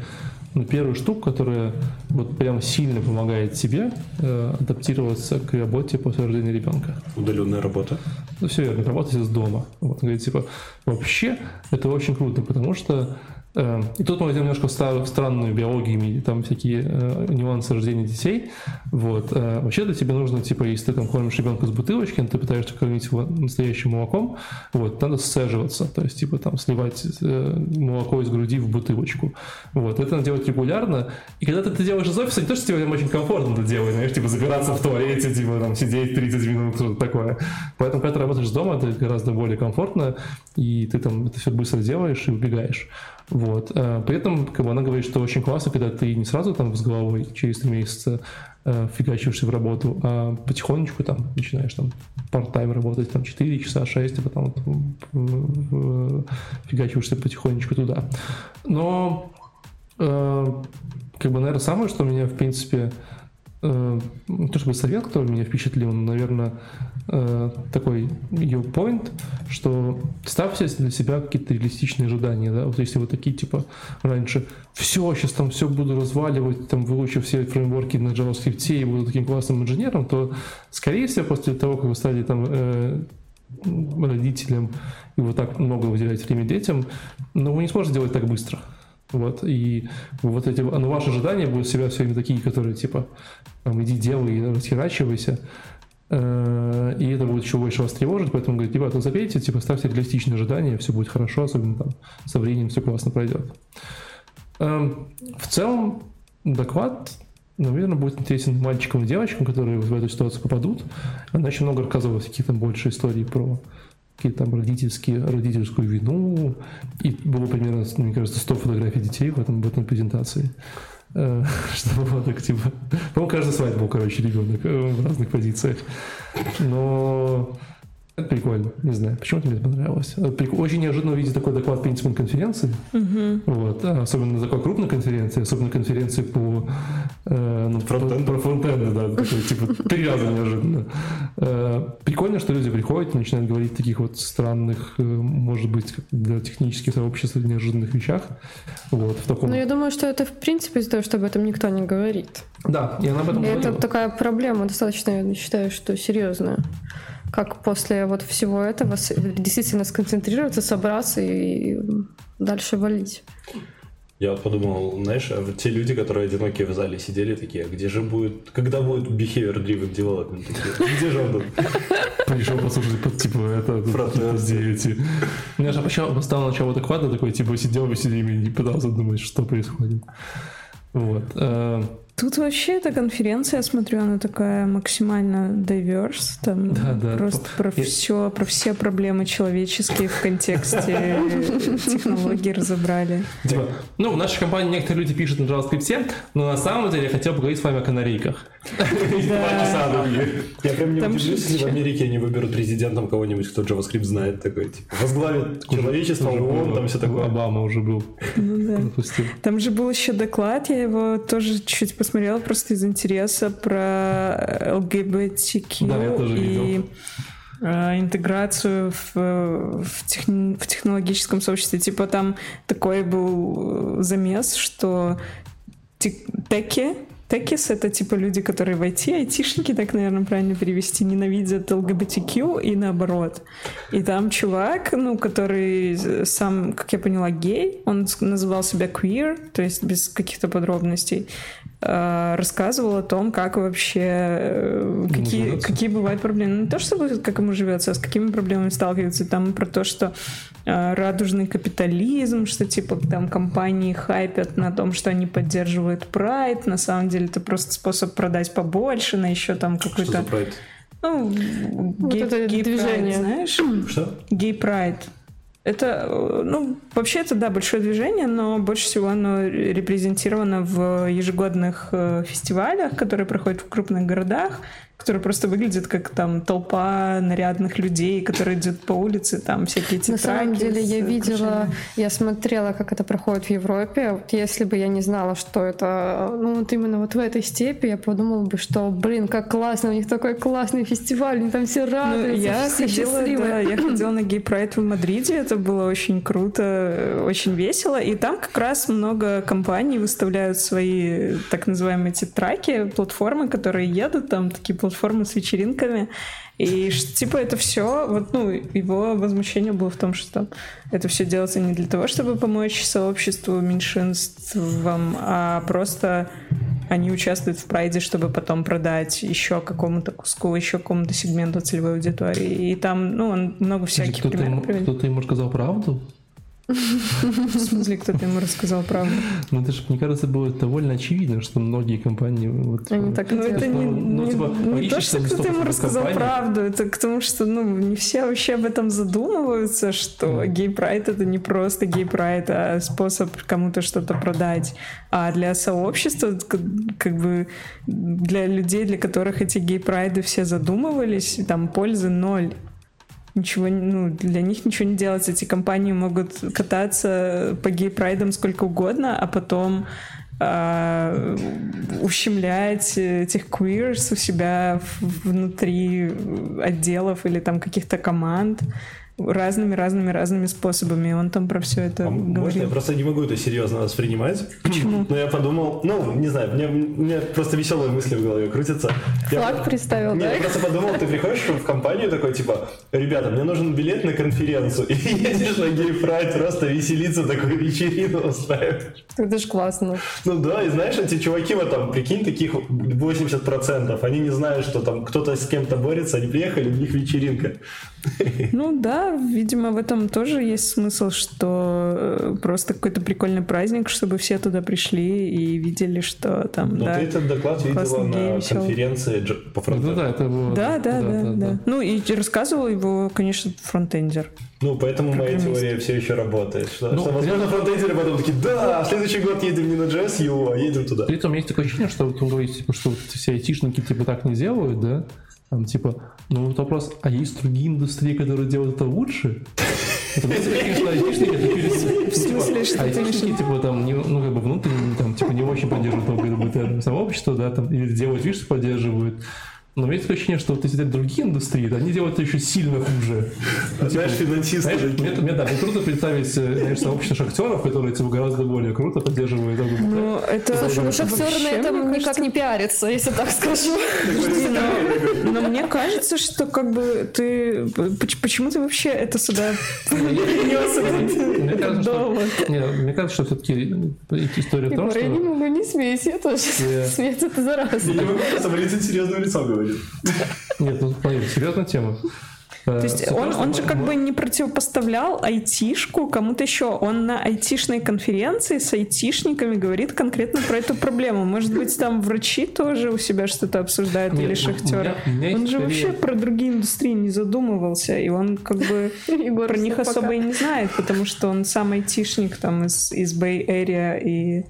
но первую штуку, которая вот прям сильно помогает тебе э, адаптироваться к работе после рождения ребенка. Удаленная работа. Ну, все верно, работать из дома. Вот, говорит, типа, вообще это очень круто, потому что и тут мы идем немножко в странную биологию, там всякие э, нюансы рождения детей. Вот. Э, вообще-то тебе нужно, типа, если ты там кормишь ребенка с бутылочки, ты пытаешься кормить его настоящим молоком, вот, надо сцеживаться, то есть, типа, там, сливать э, молоко из груди в бутылочку. Вот. Это надо делать регулярно. И когда ты это делаешь из офиса, не то, что тебе очень комфортно это делать, знаешь, типа, забираться в туалете, типа, там, сидеть 30 минут, что-то такое. Поэтому, когда ты работаешь дома, это гораздо более комфортно, и ты там это все быстро делаешь и убегаешь. Э, при этом как бы, она говорит, что очень классно, когда ты не сразу там с головой через три месяца э, фигачиваешься в работу, а потихонечку там начинаешь там part-time работать, там 4 часа, 6, а потом вот, фигачиваешься потихонечку туда. Но э, как бы, наверное, самое, что меня, в принципе, э, то чтобы совет, который меня впечатлил, наверное, э, такой ее point, что ставьте для себя какие-то реалистичные ожидания, да, вот если вы такие, типа, раньше, все, сейчас там все буду разваливать, там, выучив все фреймворки на JavaScript и буду таким классным инженером, то, скорее всего, после того, как вы стали там э, родителям и вот так много выделять время детям, но вы не сможете делать так быстро. Вот, и вот эти, ну, ваши ожидания будут себя все время такие, которые, типа, там, иди делай, расхерачивайся, э, и это будет еще больше вас тревожить, поэтому говорит, ребята, забейте, типа, ставьте реалистичные ожидания, все будет хорошо, особенно там со временем все классно пройдет. Эм, в целом, доклад, наверное, будет интересен мальчикам и девочкам, которые в эту ситуацию попадут. Она еще много рассказывала там больше историй про какие-то там родительские, родительскую вину. И было примерно, мне кажется, 100 фотографий детей в этом, в этом презентации. Э, Чтобы было так, типа... По-моему, каждый свадьба был, короче, ребенок э, в разных позициях. Но прикольно, не знаю, почему-то мне понравилось. Э, очень неожиданно увидеть такой доклад принципом конференции. Угу. Вот, а, особенно на такой крупной конференции, особенно конференции по, э, ну, фронтенду. про фронтенды, да, такой, типа три раза неожиданно. Э, прикольно, что люди приходят и начинают говорить о таких вот странных, э, может быть, для технических сообществ неожиданных вещах. Вот, в таком... Но я думаю, что это в принципе из-за того, что об этом никто не говорит. Да, и она об этом и говорила. Это такая проблема достаточно, я считаю, что серьезная как после вот всего этого действительно сконцентрироваться, собраться и дальше валить. Я вот подумал, знаешь, а те люди, которые одинокие в зале сидели, такие, а где же будет, когда будет behavior driven development? Такие, где же он? Пришел послушать, под, типа, это, типа, эти. Я же почему стал начало доклада, такой, типа, сидел бы сидел и пытался думать, что происходит. Вот. Тут вообще эта конференция, я смотрю, она такая максимально diverse, там Да, да. просто про Я- все, про все проблемы человеческие в контексте технологий разобрали. Типа, ну, в нашей компании некоторые люди пишут на JavaScript, но на самом деле я хотел поговорить с вами о канарейках. Я прям не удивлюсь, если в? Америке они выберут президентом кого-нибудь, кто JavaScript знает, такой, типа, возглавит человечество, было. там все такое. Обама уже был. Ну. Там же был еще доклад, я его тоже чуть посмотрела просто из интереса про ЛГБТК Да, и видел. э, интеграцию в, в, техн- в технологическом сообществе. Типа там такой был э, замес, что те- теки, текис — это типа люди, которые в IT, айтишники, так, наверное, правильно перевести, ненавидят ЛГБТК и наоборот. И там чувак, ну, который сам, как я поняла, гей, он называл себя queer, то есть без каких-то подробностей, э, рассказывал о том, как вообще, э, какие, какие бывают проблемы. Не то, чтобы как ему живется, а с какими проблемами сталкиваются. Там про то, что э, радужный капитализм, что типа там компании хайпят на том, что они поддерживают прайд. На самом деле это просто способ продать побольше на еще там какой-то... Ну, Вот гей, это гей движение. прайд, знаешь? Что? Гей прайд. Это, э, ну, вообще это, да, большое движение, но больше всего оно репрезентировано в ежегодных э, фестивалях, которые проходят в крупных городах, которые просто выглядят как там толпа нарядных людей, которые идут по улице, там всякие тетради. На самом деле я видела, украшениями. я смотрела, как это проходит в Европе. Вот если бы я не знала, что это, ну вот именно вот в этой степи, я подумала бы, что, блин, как классно, у них такой классный фестиваль, они там все Ну, радуются, я все ходила, да, счастливые. я ходила на гей-прайд в Мадриде, это было очень круто, очень весело, и там как раз много компаний выставляют свои так называемые тетраки, платформы, которые едут, там такие платформы с вечеринками, и типа это все, вот, ну, его возмущение было в том, что это все делается не для того, чтобы помочь сообществу меньшинствам, а просто они участвуют в прайде, чтобы потом продать еще какому-то куску, еще какому-то сегменту целевой аудитории. И там, ну, он много всяких Кто-то примеров кто-то ему рассказал правду? В смысле, кто-то ему рассказал правду. Ну, это же, мне кажется, было довольно очевидно, что многие компании... Вот, Они так Ну, это не, Ну, типа, не то, что кто-то ему 100% рассказал правду, это к тому, что, ну, не все вообще об этом задумываются, что гей-прайд — это не просто гей-прайд, а способ кому-то что-то продать. А для сообщества, как бы, для людей, для которых эти гей-прайды все задумывались, там пользы ноль. Ничего, ну, для них ничего не делается. Эти компании могут кататься по гей-прайдам сколько угодно, а потом а, ущемлять этих queers у себя внутри отделов или там каких-то команд разными-разными-разными способами. Он там про все это А Можно я просто не могу это серьезно воспринимать? Почему? Но я подумал, ну, не знаю, мне, мне просто веселые мысли в голове крутятся. Я- Флаг представил, Не, да? я просто подумал, ты приходишь в компанию такой, типа, ребята, мне нужен билет на конференцию, и едешь на гей-прайд просто веселиться, такую вечерину устраиваешь. Это же классно. Ну да, и знаешь, эти чуваки вот там, прикинь, таких 80%, они не знают, что там кто-то с кем-то борется, они приехали, у них вечеринка. Ну да, видимо, в этом тоже есть смысл, что э, просто какой-то прикольный праздник, чтобы все туда пришли и видели, что там, Но да. Ну, ты этот доклад видела на весёлый. конференции по Ну фронту. да, это было... Да, да, да, да, Ну и рассказывал его, конечно, фронтендер. Ну, поэтому моя теория все еще работает. Что, Ну, что, возможно, фронтендеры потом такие, да, в следующий год едем не на JS, а едем туда. При этом есть такое ощущение, что вот говорит, типа, что вот все айтишники типа так не делают, да? Там, типа, ну вот вопрос, а есть другие индустрии, которые делают это лучше? Это, принципе, конечно, айтишники, это через... В смысле, что ты айтишники, типа, там, не, ну, как бы внутренне, там, типа, не очень поддерживают ЛГБТ сообщество, да, там, или делают вид, что поддерживают. Но у меня есть такое ощущение, что вот эти другие индустрии, да, они делают это еще сильно хуже. Знаешь, финансисты Знаешь, такие. мне, мне, да, мне трудно представить, э, знаешь, сообщество шахтеров, которые типа, гораздо более круто поддерживают. Ну, это Слушай, ну шахтеры на этом никак не пиарятся, если так скажу. Но мне кажется, что как бы ты... поч- Почему ты вообще это сюда принес Мне кажется, что, довод? не, мне кажется, что все-таки история в том, Егор, я не что... могу не смеяться, я тоже Я- смеяться это зараза. Я не могу, просто лицо серьезное лицо Нет, ну, смотри, серьезная тема. То есть он, он же как бы не противопоставлял айтишку кому-то еще. Он на айтишной конференции с айтишниками говорит конкретно про эту проблему. Может быть, там врачи тоже у себя что-то обсуждают Нет, или шахтеры. У меня, у меня он же вообще про другие индустрии не задумывался, и он как бы про них особо и не знает, потому что он сам айтишник там из, из Bay Area и...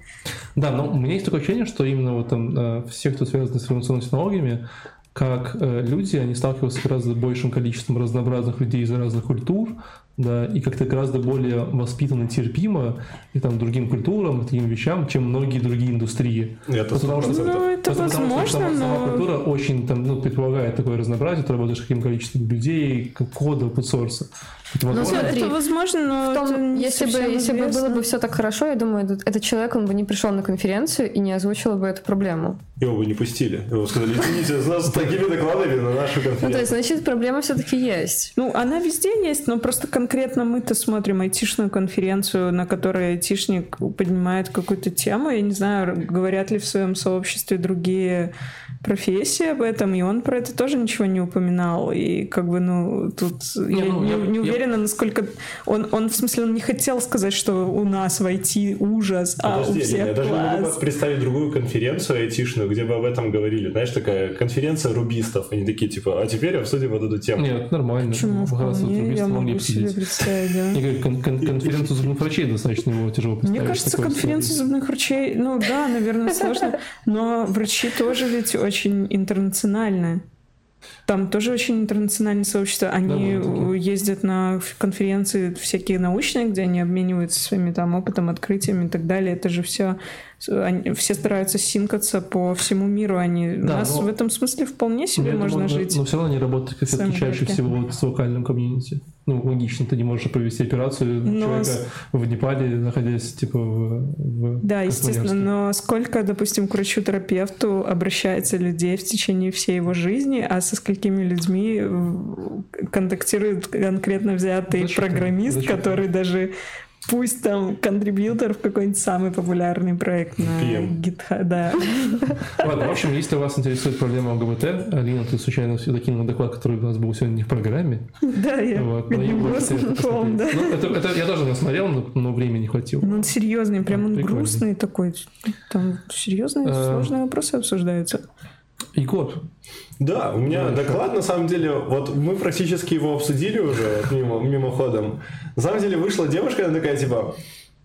Да, но у меня есть такое ощущение, что именно вот там э, все, кто связан с информационными технологиями, как э, люди, они сталкиваются с гораздо большим количеством разнообразных людей из разных культур, да, и как-то гораздо более воспитанно, терпимо и там другим культурам, таким вещам, чем многие другие индустрии. Это потому что, ну, это потому, возможно, что сама, но... сама культура очень там, ну, предполагает такое разнообразие, ты работаешь с каким количеством людей, кода, source. Это возможно, ну, смотри, это возможно но том, это если бы если бы было бы все так хорошо, я думаю, этот, этот человек он бы не пришел на конференцию и не озвучил бы эту проблему. Его бы не пустили. Его сказали, извините, с нас такими докладами на нашу конференцию. Ну, то есть, значит, проблема все-таки есть. Ну, она везде есть, но просто конкретно мы-то смотрим айтишную конференцию, на которой айтишник поднимает какую-то тему. Я не знаю, говорят ли в своем сообществе другие профессии об этом, и он про это тоже ничего не упоминал. И как бы, ну, тут не, я ну, не, я, не уверена, я... насколько... Он, он, в смысле, он не хотел сказать, что у нас в IT ужас, а Подожди, у всех я класс. даже могу представить другую конференцию айтишную, где бы об этом говорили. Знаешь, такая конференция рубистов. Они такие, типа, а теперь обсудим вот эту тему. Нет, нормально. Почему? Вполне, я могу себе представить, да. Я говорю, кон- кон- конференцию зубных врачей достаточно тяжело представить. Мне кажется, конференция зубных врачей, ну да, наверное, сложно, но врачи тоже ведь очень интернациональные. Там тоже очень интернациональное сообщество. Они да, ездят на конференции всякие научные, где они обмениваются своими там опытом, открытиями и так далее. Это же все они, все стараются синкаться по всему миру. Они, да, у нас но... в этом смысле вполне себе но можно думаю, жить. Но, но все равно они работают как чаще всего с локальным комьюнити. Ну, логично, ты не можешь провести операцию но... человека в Непале, находясь типа в... в да, естественно, но сколько, допустим, к врачу-терапевту обращается людей в течение всей его жизни, а со сколькими людьми контактирует конкретно взятый Зачем? программист, Зачем? который даже Пусть там контрибьютор в какой-нибудь самый популярный проект на GitHub, да. Ладно, в общем, если вас интересует проблема ЛГБТ, Алина, ты случайно все закинула доклад, который у нас был сегодня не в программе. Да, я вот, но не да. Ну, это, это я тоже насмотрел, но, но времени не хватило. Ну, он серьезный, прям он грустный такой. Там серьезные, а. сложные вопросы обсуждаются. Егор, да, у меня да, доклад, на самом деле, вот мы практически его обсудили уже мимо, мимоходом. На самом деле вышла девушка, она такая, типа,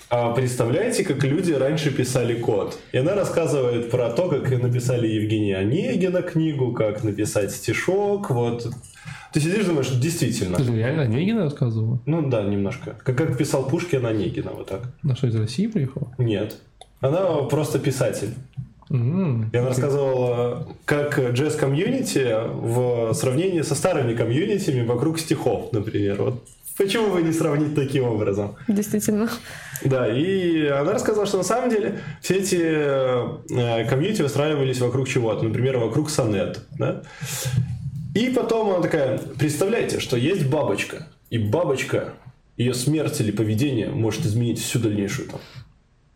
а представляете, как люди раньше писали код? И она рассказывает про то, как написали Евгения Онегина книгу, как написать стишок, вот. Ты сидишь и думаешь, действительно. Ты же реально Онегина рассказывала? Ну да, немножко. Как, как писал Пушкин Онегина, вот так. На что, из России приехала? Нет. Она просто писатель. Mm-hmm. И она рассказывала, как джаз-комьюнити в сравнении со старыми комьюнитами вокруг стихов, например. Вот почему бы не сравнить таким образом? Действительно. Да, и она рассказала, что на самом деле все эти э, комьюнити выстраивались вокруг чего-то, например, вокруг сонет. Да? И потом она такая, представляете, что есть бабочка, и бабочка, ее смерть или поведение может изменить всю дальнейшую там,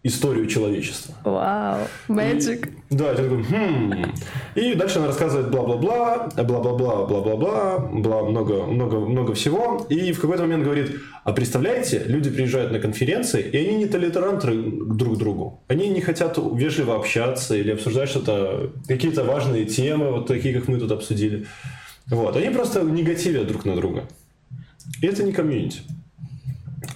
историю человечества. Вау, wow. magic. И, да, я такой, хм. И дальше она рассказывает бла-бла-бла, бла-бла-бла, бла-бла-бла, бла, много, много, много всего. И в какой-то момент говорит, а представляете, люди приезжают на конференции, и они не толеранты друг к другу. Они не хотят вежливо общаться или обсуждать что-то, какие-то важные темы, вот такие, как мы тут обсудили. Вот, они просто негативят друг на друга. И это не комьюнити.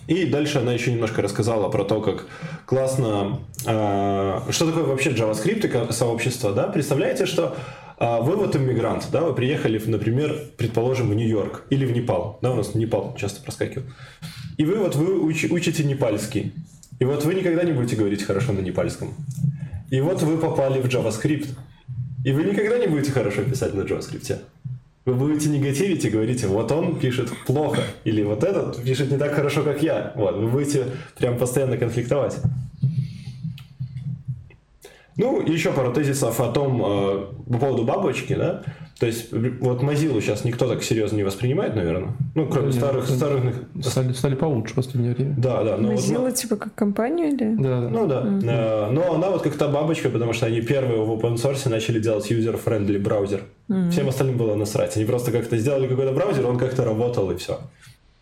И дальше она еще немножко рассказала про то, как классно... Э, что такое вообще JavaScript и сообщество, да? Представляете, что э, вы вот иммигрант, да, вы приехали, например, предположим, в Нью-Йорк или в Непал, да, у нас Непал часто проскакивал. И вы вот вы уч, учите непальский. И вот вы никогда не будете говорить хорошо на непальском. И вот вы попали в JavaScript. И вы никогда не будете хорошо писать на JavaScript. Вы будете негативить и говорите, вот он пишет плохо, или вот этот пишет не так хорошо, как я. Вот, вы будете прям постоянно конфликтовать. Ну, еще пару тезисов о том, э, по поводу бабочки, да. То есть, вот Mozilla сейчас никто так серьезно не воспринимает, наверное. Ну, кроме Нет, старых, старых... Стали, стали получше в последнее время. Да, да. но вот Mozilla типа как компанию или? Да, да. Ну да. Э, Но она вот как та бабочка, потому что они первые в open source начали делать user-friendly браузер. Всем остальным было насрать. Они просто как-то сделали какой-то браузер, он как-то работал и все.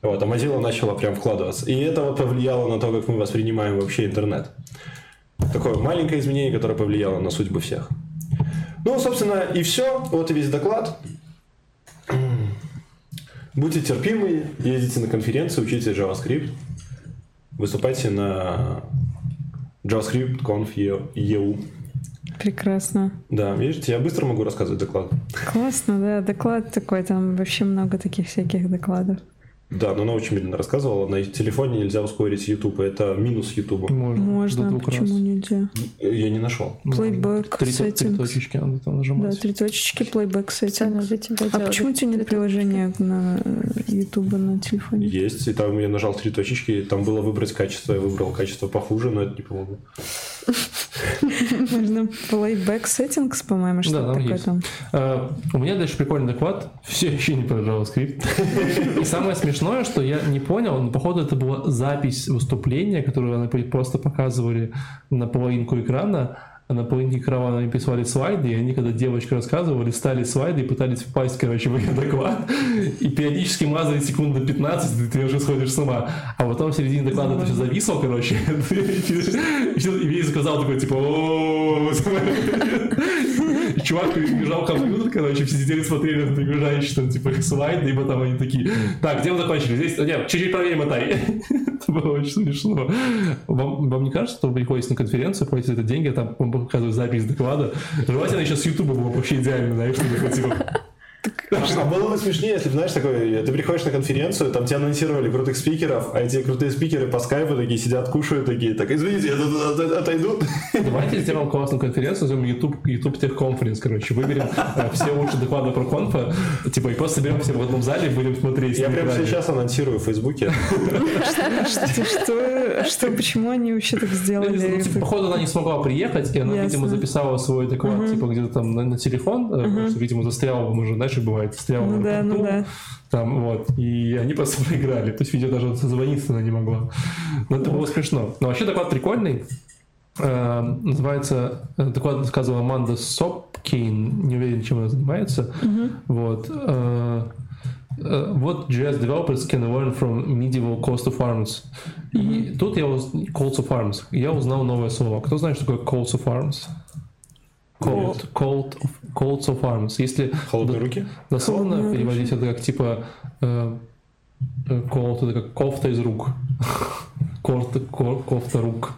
Вот, а Mozilla начала прям вкладываться. И это вот повлияло на то, как мы воспринимаем вообще интернет. Такое маленькое изменение, которое повлияло на судьбы всех. Ну, собственно, и все. Вот и весь доклад. Будьте терпимы, ездите на конференции, учите JavaScript. Выступайте на JavaScript Conf EU. Прекрасно. Да, видите, я быстро могу рассказывать доклад. Классно, да, доклад такой, там вообще много таких всяких докладов. Да, но она очень медленно рассказывала. На телефоне нельзя ускорить YouTube. Это минус YouTube. Можно. Можно, до почему раз. нельзя? Я не нашел. Playback Три, то- три settings. точечки надо там Да, нажимать. три точечки, playback settings. А почему у тебя нет приложения на YouTube на телефоне? Есть, и там я нажал три точечки, и там было выбрать качество, я выбрал качество похуже, но это не помогло. Можно playback settings, по-моему, что там такое есть. там. А, У меня дальше прикольный доклад. Все еще не про JavaScript. И самое смешное, что я не понял, но походу это была запись выступления, которую они просто показывали на половинку экрана. А на половинке экрана они прислали слайды, и они, когда девочка рассказывала, листали слайды и пытались впасть, короче, в ее доклад. И периодически мазали секунд на 15, и ты уже сходишь с ума. А потом в середине доклада это все зависло, короче. И весь сказал такой, типа, Чувак бежал к компьютер, короче, все сидели смотрели на приближающие там, типа, слайды, и потом они такие, так, где мы закончили? Здесь, нет, чуть-чуть правее мотай. Это было очень смешно. Вам, вам не кажется, что вы приходите на конференцию, платите это деньги, а там вам показывают запись доклада? Желательно еще с Ютуба было бы вообще идеально, знаешь, что типа, А было бы смешнее, если бы, знаешь, такое, ты приходишь на конференцию, там тебя анонсировали крутых спикеров, а эти крутые спикеры по скайпу такие сидят, кушают такие, так, извините, я отойду. Давайте сделаем классную конференцию, назовем YouTube, YouTube Tech Conference, короче. Выберем э, все лучшие доклады про конфа, типа, и просто соберем все в одном зале и будем смотреть. Я прямо сейчас анонсирую в Фейсбуке. Что, что, что, почему они вообще так сделали? ну, типа, походу, она не смогла приехать, и она, видимо, записала свой доклад, типа, где-то там на, телефон, э, видимо, застряла, мы же, знаешь, бывает, застряла Ну на да, ну да. Там, вот, и они просто проиграли. То есть, видео даже созвониться она не могла. Но это было смешно. Но вообще доклад прикольный. Э, называется, э, доклад рассказывала Аманда Сопкейн, не уверен, чем она занимается. Вот. Э, э, What JS developers can learn from medieval calls to farms. И тут я уз... calls to farms. Я узнал новое слово. Кто знает, что такое calls to farms? Called, called, of- calls of arms. Если Холодные руки? дословно Холодное переводить это как типа э, э, cold, это как кофта из рук. Кофта, ко- кофта рук.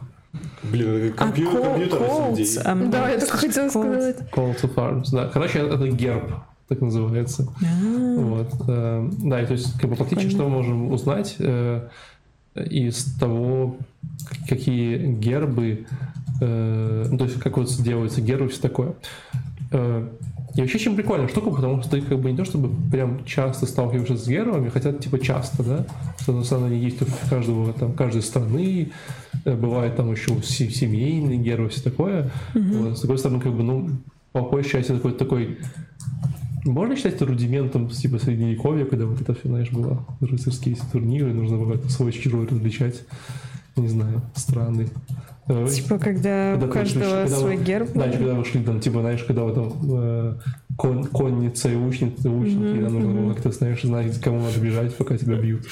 Блин, это А, компью- кол- компьютер из колдс, людей. а мне Да, я только хотела колдс. сказать. Calls of arms. Да. Короче, это герб, так называется. А, Вот. э, Да, и то есть, как бы фактически, что мы можем узнать э, из того, какие гербы, э, ну, то есть, как вот делаются гербы и все такое. Э, И вообще очень прикольная штука, потому что ты как бы не то чтобы прям часто сталкиваешься с гербами, хотя типа часто, да, что на самом деле есть у каждого там каждой страны, э, бывает там еще се- семейные гербы, все такое. Вот. С другой стороны, как бы, ну, по большей части такой такой можно считать это рудиментом типа средневековья, когда вот это все, знаешь, было рыцарские турниры, нужно было свой чужой различать, не знаю, страны. Э, Типа, когда когда у каждого вышли- когда свой герб. Да, когда вы шли там, типа, знаешь, когда вы там э, кон- конница и лучница, и лучники, да, нужно было как-то, знаешь, знать, кому надо бежать, пока тебя бьют.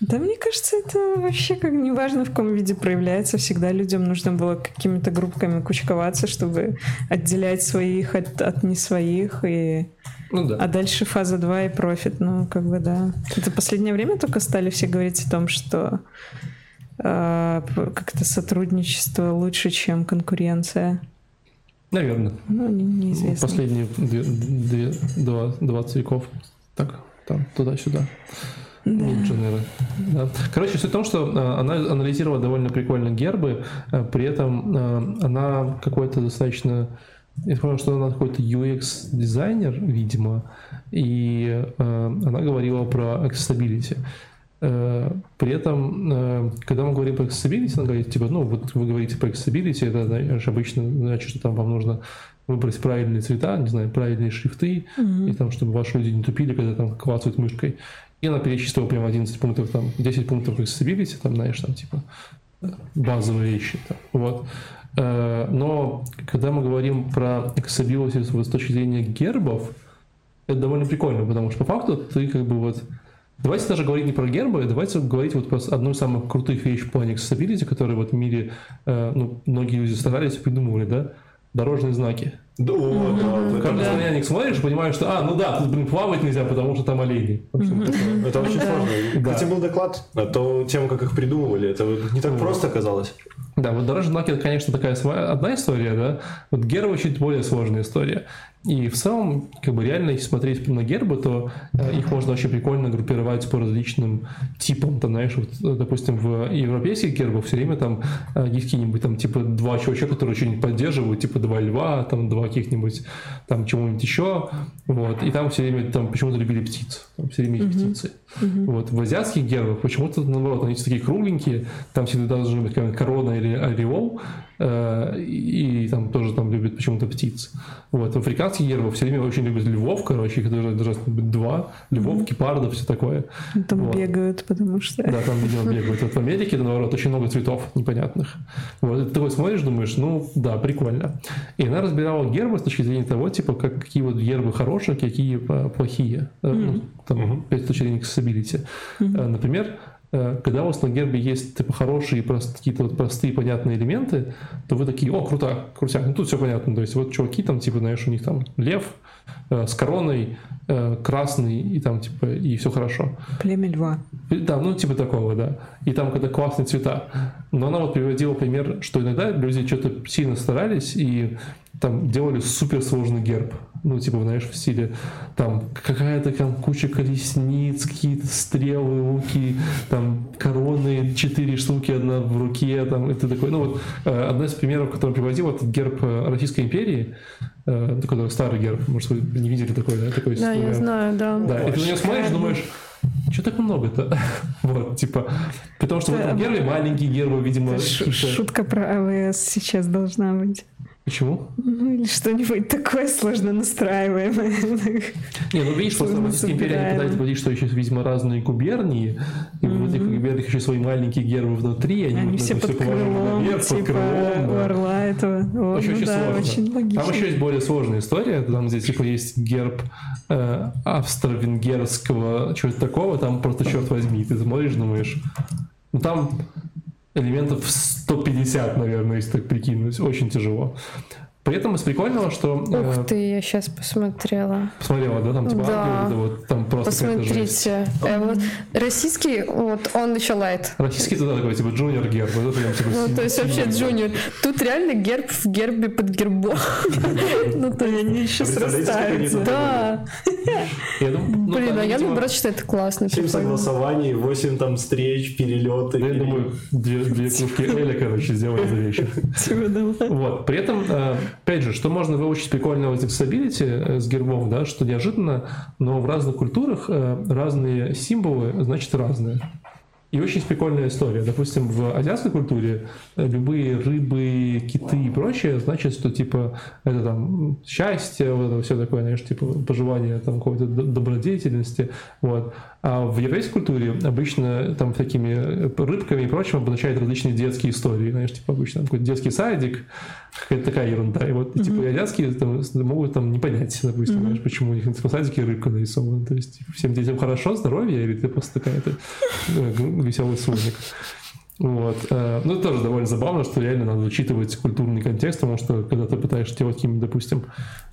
Да, мне кажется, это вообще как неважно, в каком виде проявляется. Всегда людям нужно было какими-то группками кучковаться, чтобы отделять своих от, от не своих. И... Ну да. А дальше фаза 2 и профит. Ну, как бы да. Это последнее время только стали все говорить о том, что как-то сотрудничество лучше, чем конкуренция. Наверное. Ну, не- неизвестно. Последние две, две- два- 20 веков. Так, там, туда-сюда. Инженеры. Да. Короче, суть в том, что э, она анализировала довольно прикольно гербы, э, при этом э, она какой-то достаточно... Я понял, что она какой-то UX-дизайнер, видимо, и э, она говорила про accessibility. Э, при этом, э, когда мы говорим про accessibility, надо говорить, типа, ну, вот вы говорите про accessibility, это, знаешь, обычно значит, что там вам нужно выбрать правильные цвета, не знаю, правильные шрифты, mm-hmm. и там, чтобы ваши люди не тупили, когда там клацают мышкой. И она перечислила прям 11 пунктов, там, 10 пунктов accessibility, там, знаешь, там, типа, базовые вещи. Там, вот. Э, но когда мы говорим про accessibility с точки зрения гербов, это довольно прикольно, потому что по факту ты как бы вот Давайте даже говорить не про гербы, давайте говорить вот про одну из самых крутых вещей в плане accessibility, которые вот в мире э, ну, многие люди старались придумывали, да? Дорожные знаки. Да, о, да, да. на них смотришь, понимаешь, что, а, ну да, тут, блин, плавать нельзя, потому что там олени. Это очень сложно. Кстати, был доклад на тему, как их придумывали. Это не так просто оказалось. Да, вот дорожные знаки, это, конечно, такая своя, одна история, да. Вот гербы чуть более сложная история. И в целом, как бы реально, если смотреть на гербы, то э, их можно очень прикольно группировать по различным типам. Там, знаешь, вот, э, допустим, в европейских гербах все время там э, есть какие-нибудь там типа два чувачка, которые что-нибудь поддерживают, типа два льва, там два каких-нибудь там чего-нибудь еще. Вот. И там все время там почему-то любили птиц. Там все время есть uh-huh. птицы. Uh-huh. Вот. В азиатских гербах почему-то наоборот, они такие кругленькие, там всегда должны быть корона или ореол, Э, и, там тоже там любят почему-то птиц. Вот. В африканских гербах все время очень любят львов, короче, их даже должно быть два, львов, гепардов, все такое. Там вот. бегают, потому что... Да, там, видимо, бегают. Вот в Америке, наоборот, очень много цветов непонятных. Вот. И ты такой смотришь, думаешь, ну, да, прикольно. И она разбирала гербы с точки зрения того, типа, как, какие вот гербы хорошие, какие плохие. Mm-hmm. Ну, там, mm-hmm. с точки зрения accessibility. Mm-hmm. Например, Э, когда у вас на гербе есть типа, хорошие, какие-то вот простые, понятные элементы, то вы такие, о, круто, крутяк, ну тут все понятно. То есть вот чуваки там, типа, знаешь, у них там лев э, с короной, э, красный, и там, типа, и все хорошо. Племя льва. Да, ну, типа такого, да. И там, когда классные цвета. Но она вот приводила пример, что иногда люди что-то сильно старались, и там делали суперсложный герб. Ну, типа, знаешь, в стиле там какая-то там куча колесниц, какие-то стрелы, луки, там короны, четыре штуки, одна в руке, там, это такой, ну вот, э, одна из примеров, который приводил, это герб э, Российской империи, э, такой старый герб, может, вы не видели такой, да? Такой да, я знаю, да. Да, и ты на него смотришь, думаешь, что так много-то? вот, типа, потому что в этом гербе маленькие гербы, видимо... Шутка про АВС сейчас должна быть. Почему? Ну, или что-нибудь такое сложно настраиваемое. Не, ну видишь, просто империи они пытались говорить, что еще, видимо, разные губернии, и mm-hmm. в этих губерниях еще свои маленькие гербы внутри, они, они вот все под крылом, наверх, типа под крылом, да. орла этого. Очень, ну, очень да, сложно. Очень логично. Там еще есть более сложная история, там где типа есть герб э, австро-венгерского, чего-то такого, там просто черт возьми, ты смотришь, думаешь, ну там элементов 150, наверное, если так прикинуть. Очень тяжело. При этом из прикольного, что... Ух э, ты, я сейчас посмотрела. Посмотрела, да? Там типа да. ангелы, вот, там просто Посмотрите. Э, вот, российский, вот, он еще лайт. Российский туда такой, типа, джуниор герб. Вот это прям, типа, ну, то есть вообще джуниор. Тут реально герб в гербе под гербом. Ну, то они еще срастаются. Да. Ну, Блин, а я наоборот считаю это классно. 7 согласований, 8 там встреч, перелеты. Я думаю, две кружки Эля, короче, сделали за вечер. Вот. При этом э, Опять же, что можно выучить прикольного из accessibility э, с гербов, да, что неожиданно, но в разных культурах э, разные символы значит разные. И очень прикольная история. Допустим, в азиатской культуре э, любые рыбы, киты и прочее значит, что типа это там счастье, вот это все такое, знаешь, типа пожелание там какой-то добродетельности. Вот. А в европейской культуре обычно там такими рыбками и прочим обозначают различные детские истории. Знаешь, типа обычно какой-то детский садик, какая-то такая ерунда. И вот mm-hmm. типа азиатские там, могут там не понять, допустим, mm-hmm. знаешь, почему у них в садике рыбка нарисована. То есть типа, всем детям хорошо, здоровье, или ты просто такая-то э, веселый слоник. Вот. Э, ну, это тоже довольно забавно, что реально надо учитывать культурный контекст, потому что когда ты пытаешься делать какие-нибудь, допустим,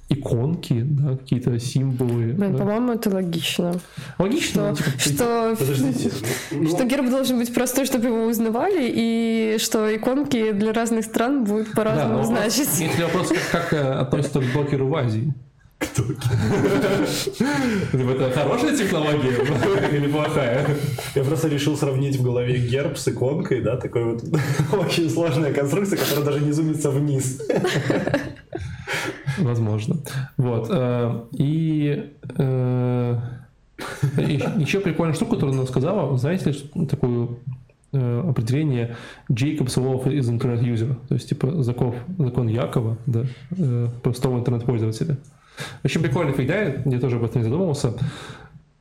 иконки, да, какие-то символы. Блин, да. по-моему, это логично. Логично, что, типа, что, Подождите. что герб должен быть простой, чтобы его узнавали, и что иконки для разных стран будут по-разному да, значить. Если вопрос, как э, относится к блокеру в Азии? Кто? Это хорошая технология или плохая? Я просто решил сравнить в голове герб с иконкой, да, такой вот очень сложная конструкция, которая даже не зумится вниз. Возможно. Вот. Э, и... Э, Еще прикольная штука, которую она сказала, знаете такую э, определение Jacob's Law is Internet User, то есть типа закон, закон Якова, да, простого интернет-пользователя. Очень прикольная фигня, я тоже об этом не задумывался.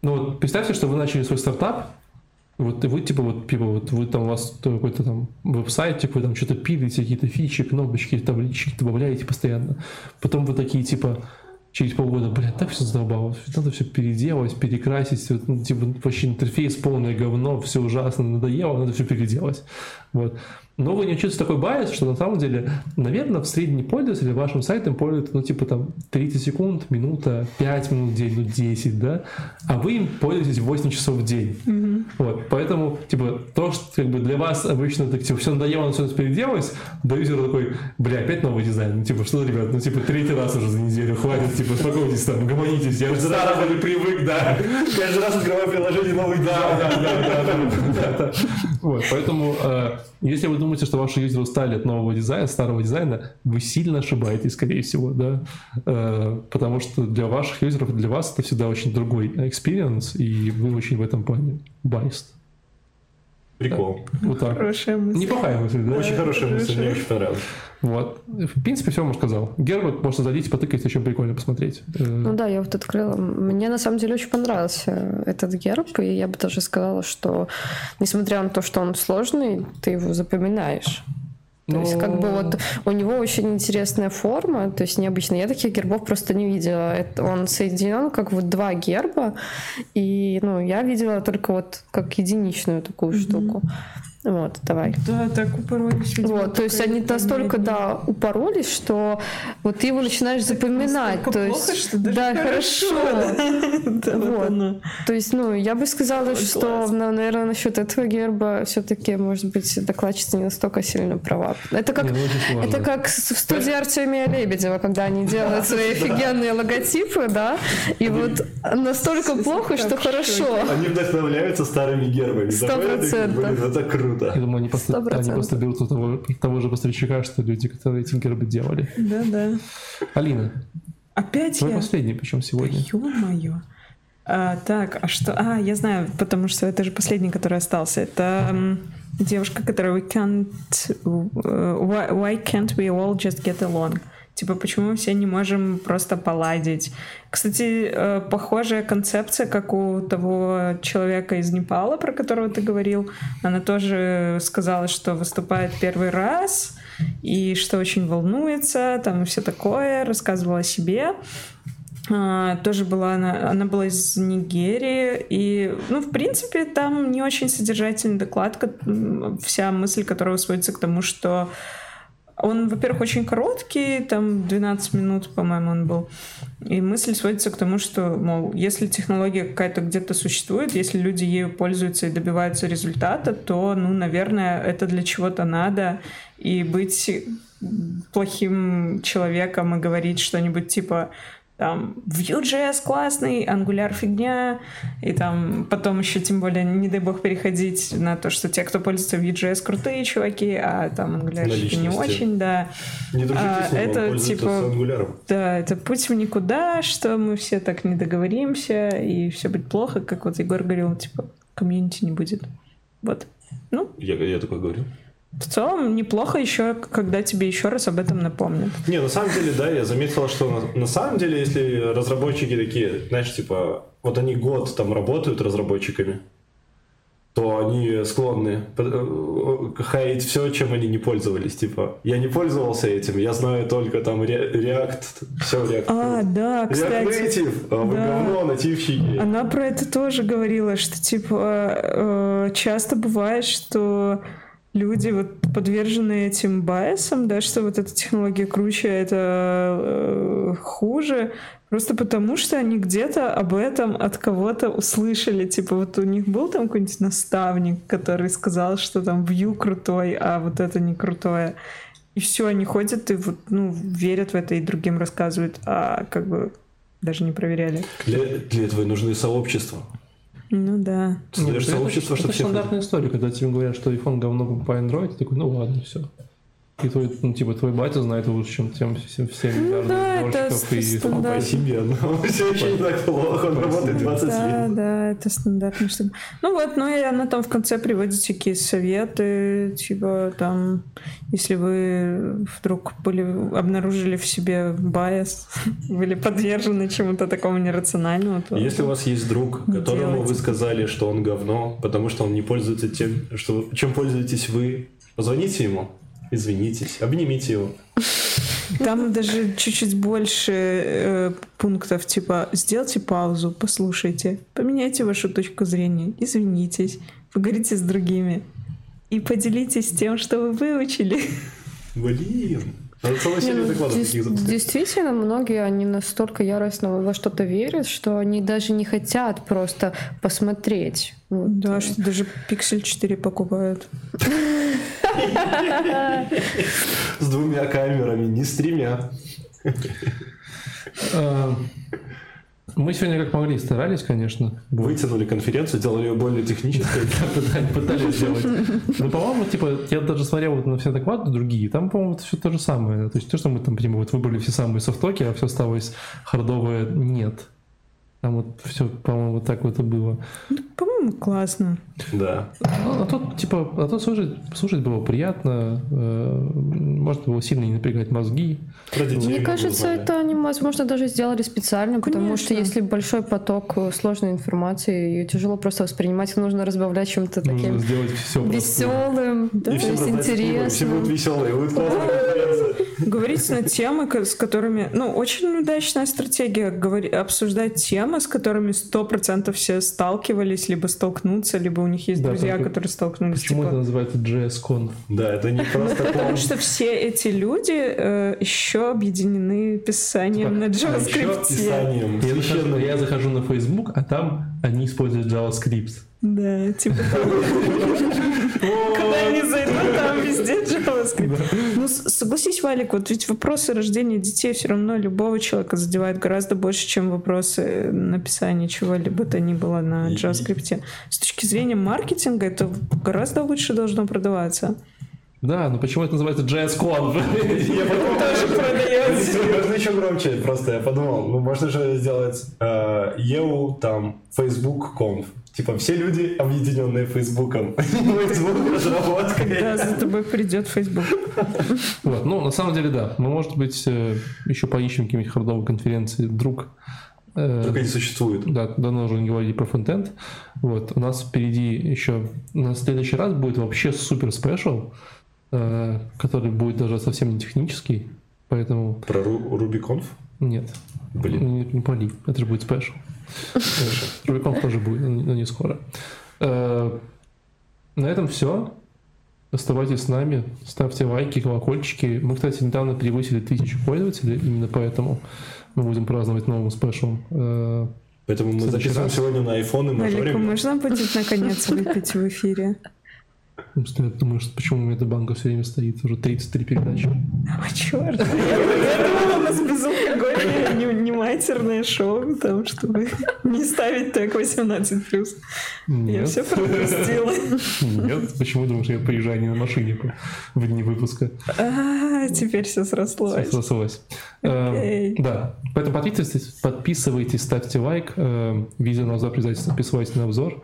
Ну вот представьте, что вы начали свой стартап, вот вы типа вот типа вот вы там у вас какой-то там веб-сайт, типа вы там что-то пилите, какие-то фичи, кнопочки, таблички добавляете постоянно. Потом вы такие типа через полгода, блин, так все задолбало, надо все переделать, перекрасить, ну, типа вообще интерфейс полное говно, все ужасно, надоело, надо все переделать. Вот. Но вы не чувствуете такой bias, что на самом деле, наверное, в средний пользователь вашим сайтом пользуется, ну, типа там 30 секунд, минута, 5 минут в день, ну, 10, да, а вы им пользуетесь 8 часов в день. Mm-hmm. Вот, поэтому, типа, то, что как бы для вас обычно так, типа, все надоело, все переделать, до юзера такой, бля, опять новый дизайн, ну, типа, что, ребят, ну, типа, третий раз уже за неделю, хватит, типа, успокойтесь там, гомонитесь, я уже не привык, да. Каждый раз открываю приложение новый да, да, да, да, да, Вот, поэтому, э, если вы думаете, что ваши юзеры устали от нового дизайна, старого дизайна, вы сильно ошибаетесь, скорее всего, да, э, потому что для ваших юзеров, для вас это всегда очень другой experience, и вы очень в этом плане biased. Прикол. Да. Вот так. Хорошая мысль. Неплохая мысль, да? Очень хорошая мысль, мне очень понравилась. Вот. В принципе, все ему сказал. Герберт, просто зайдите, потыкайте, еще прикольно посмотреть. Э, ну да, я вот открыла. Мне на самом деле очень понравился этот герб, и я бы даже сказала, что несмотря на то, что он сложный, ты его запоминаешь. То есть, как бы вот у него очень интересная форма, то есть необычно. Я таких гербов просто не видела. Это, он соединен как вот два герба, и ну, я видела только вот как единичную такую mm-hmm. штуку. Вот, давай. Да, так упоролись. Видимо, вот, то есть они настолько, да, упоролись, что вот ты его начинаешь запоминать. То есть, плохо, что даже да, хорошо. вот. То есть, ну, я бы сказала, что, наверное, насчет этого герба все-таки, может быть, докладчица не настолько сильно права. Это как, это как в студии Артемия Лебедева, когда они делают свои офигенные логотипы, да, и вот настолько плохо, что хорошо. Они вдохновляются старыми гербами. Сто процентов. Это круто круто. Я думаю, они просто, они просто берут у того, того же поставщика, что люди, которые эти гербы делали. Да, да. Алина. Опять Твой я? последний, причем сегодня. Да, ё-моё. А, так, а что? А, я знаю, потому что это же последний, который остался. Это девушка, которая we can't... Uh, why, why can't we all just get along? Типа, почему все не можем просто поладить? Кстати, э, похожая концепция, как у того человека из Непала, про которого ты говорил. Она тоже сказала, что выступает первый раз и что очень волнуется, там все такое, рассказывала о себе. Uh, тоже была она, она была из Нигерии, и, ну, в принципе, там не очень содержательный доклад, вся мысль которого сводится к тому, что он, во-первых, очень короткий, там 12 минут, по-моему, он был. И мысль сводится к тому, что, мол, если технология какая-то где-то существует, если люди ею пользуются и добиваются результата, то, ну, наверное, это для чего-то надо. И быть плохим человеком и говорить что-нибудь типа там Vue.js классный, Angular фигня, и там потом еще тем более, не дай бог, переходить на то, что те, кто пользуется Vue.js, крутые чуваки, а там Angular не очень, да. Не а, это типа, да, это путь в никуда, что мы все так не договоримся, и все будет плохо, как вот Егор говорил, типа, комьюнити не будет. Вот. Ну. Я, я такое говорю. В целом неплохо еще, когда тебе еще раз об этом напомнят. Не, на самом деле, да, я заметил, что на, на самом деле, если разработчики такие, знаешь, типа, вот они год там работают разработчиками, то они склонны э, хаять все, чем они не пользовались. Типа, я не пользовался этим, я знаю только там React, все React. А, да, кстати. React Native, а вы да. говно, нативщики. Она про это тоже говорила, что, типа, э, часто бывает, что люди вот подвержены этим байсам, да, что вот эта технология круче, а это э, хуже, просто потому что они где-то об этом от кого-то услышали. Типа вот у них был там какой-нибудь наставник, который сказал, что там Vue крутой, а вот это не крутое. И все, они ходят и вот, ну, верят в это и другим рассказывают, а как бы даже не проверяли. Для, для этого нужны сообщества. Ну да. Создаешь сообщество, что Это стандартная история, когда тебе говорят, что iPhone говно по Android, ты такой, ну ладно, все. И твой, ну, типа, твой батя знает лучше, чем тем всем, всем миллиардам да, это и... стандарт. Спасибо, но все еще не так плохо, он работает 20 Да, лет. да, это стандартно. Ну вот, ну и она там в конце приводит всякие советы, типа там, если вы вдруг были, обнаружили в себе байс, были подвержены чему-то такому нерациональному, то... Если у вас есть друг, которому вы сказали, что он говно, потому что он не пользуется тем, что, чем пользуетесь вы, позвоните ему, извинитесь, обнимите его. Там даже чуть-чуть больше э, пунктов, типа, сделайте паузу, послушайте, поменяйте вашу точку зрения, извинитесь, поговорите с другими и поделитесь тем, что вы выучили. Блин. Серию ну, докладов таких. Действительно, многие, они настолько яростно во что-то верят, что они даже не хотят просто посмотреть. Вот. Да, что даже Pixel 4 покупают. С двумя камерами, не с тремя. Мы сегодня как могли старались, конечно. Вытянули конференцию, сделали ее более технической. Пытались, пытались сделать. Но, по-моему, типа, я даже смотрел вот на все доклады другие, там, по-моему, все то же самое. То есть то, что мы там, типа, вот выбрали все самые софтоки, а все осталось хардовое, нет. Там вот все, по-моему, вот так вот и было. По-моему, классно. Да. А, а тут, типа, а тут слушать, слушать было приятно, э, можно было сильно не напрягать мозги. Про детей Мне кажется, узнали. это они, возможно, даже сделали специально, потому что Конечно. если большой поток э, сложной информации, ее тяжело просто воспринимать, нужно разбавлять чем-то Нужно таким сделать все веселым, И то всем пиво, все будут интересным. веселые, будет классная. Говорить на темы, с которыми... Ну, очень удачная стратегия обсуждать темы, с которыми 100% все сталкивались, либо столкнутся, либо у них есть Да, друзья, только которые столкнулись. Почему типа. это называется JSCon? Да, это не просто Потому что все эти люди э, еще объединены писанием на Типа, А еще JavaScript. писанием. Я захожу, священным. я захожу на Facebook, а там они используют JavaScript. Да, типа Они зайдут, там везде JavaScript. Ну, согласись, Валик, вот ведь вопросы рождения детей все равно любого человека задевают гораздо больше, чем вопросы написания чего-либо то ни было на JavaScript. С точки зрения маркетинга это гораздо лучше должно продаваться. Да, но почему это называется JSCon? Я подумал, Тоже продается. Можно еще громче, просто я подумал, ну можно же сделать э, EU, там, Facebook Conf. Типа все люди, объединенные Фейсбуком. Facebook разработкой. Да, за тобой придет Facebook. Вот, ну, на самом деле, да. Мы, может быть, э, еще поищем какие-нибудь хардовые конференции вдруг. Э, Только не существует. Да, давно уже не говорили про фронтенд. Вот, у нас впереди еще... На следующий раз будет вообще супер special, э, который будет даже совсем не технический. Поэтому Про Ру- RubyConf? нет. Блин. Не, не пали. Это же будет special. RubyConf тоже будет, но не- скоро. Э, На этом все. Оставайтесь с нами, ставьте лайки, колокольчики. Мы, кстати, недавно превысили тысячу пользователей, именно поэтому мы будем праздновать новым спешом. Э, Поэтому мы записываем раз. сегодня на iPhone и мажорим. можно будет наконец выпить в эфире? Я думаю, что почему у меня эта банка все время стоит, уже 33 передачи. О, черт. Я думала, у нас безалкогольное, не, не матерное шоу, там, чтобы не ставить так 18+. Я Нет, все пропустила. нет. Почему думаешь, я приезжаю не на машине в дни выпуска? А, теперь все срослось. Срослось. Окей. Эм, Да, поэтому подписывайтесь, подписывайтесь, ставьте лайк. Эм, Видео на обзор обязательно подписывайтесь на обзор.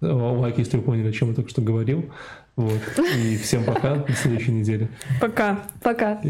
Лайк, если вы поняли, о чем я только что говорил. Вот. И всем пока, до следующей недели. Пока. Пока.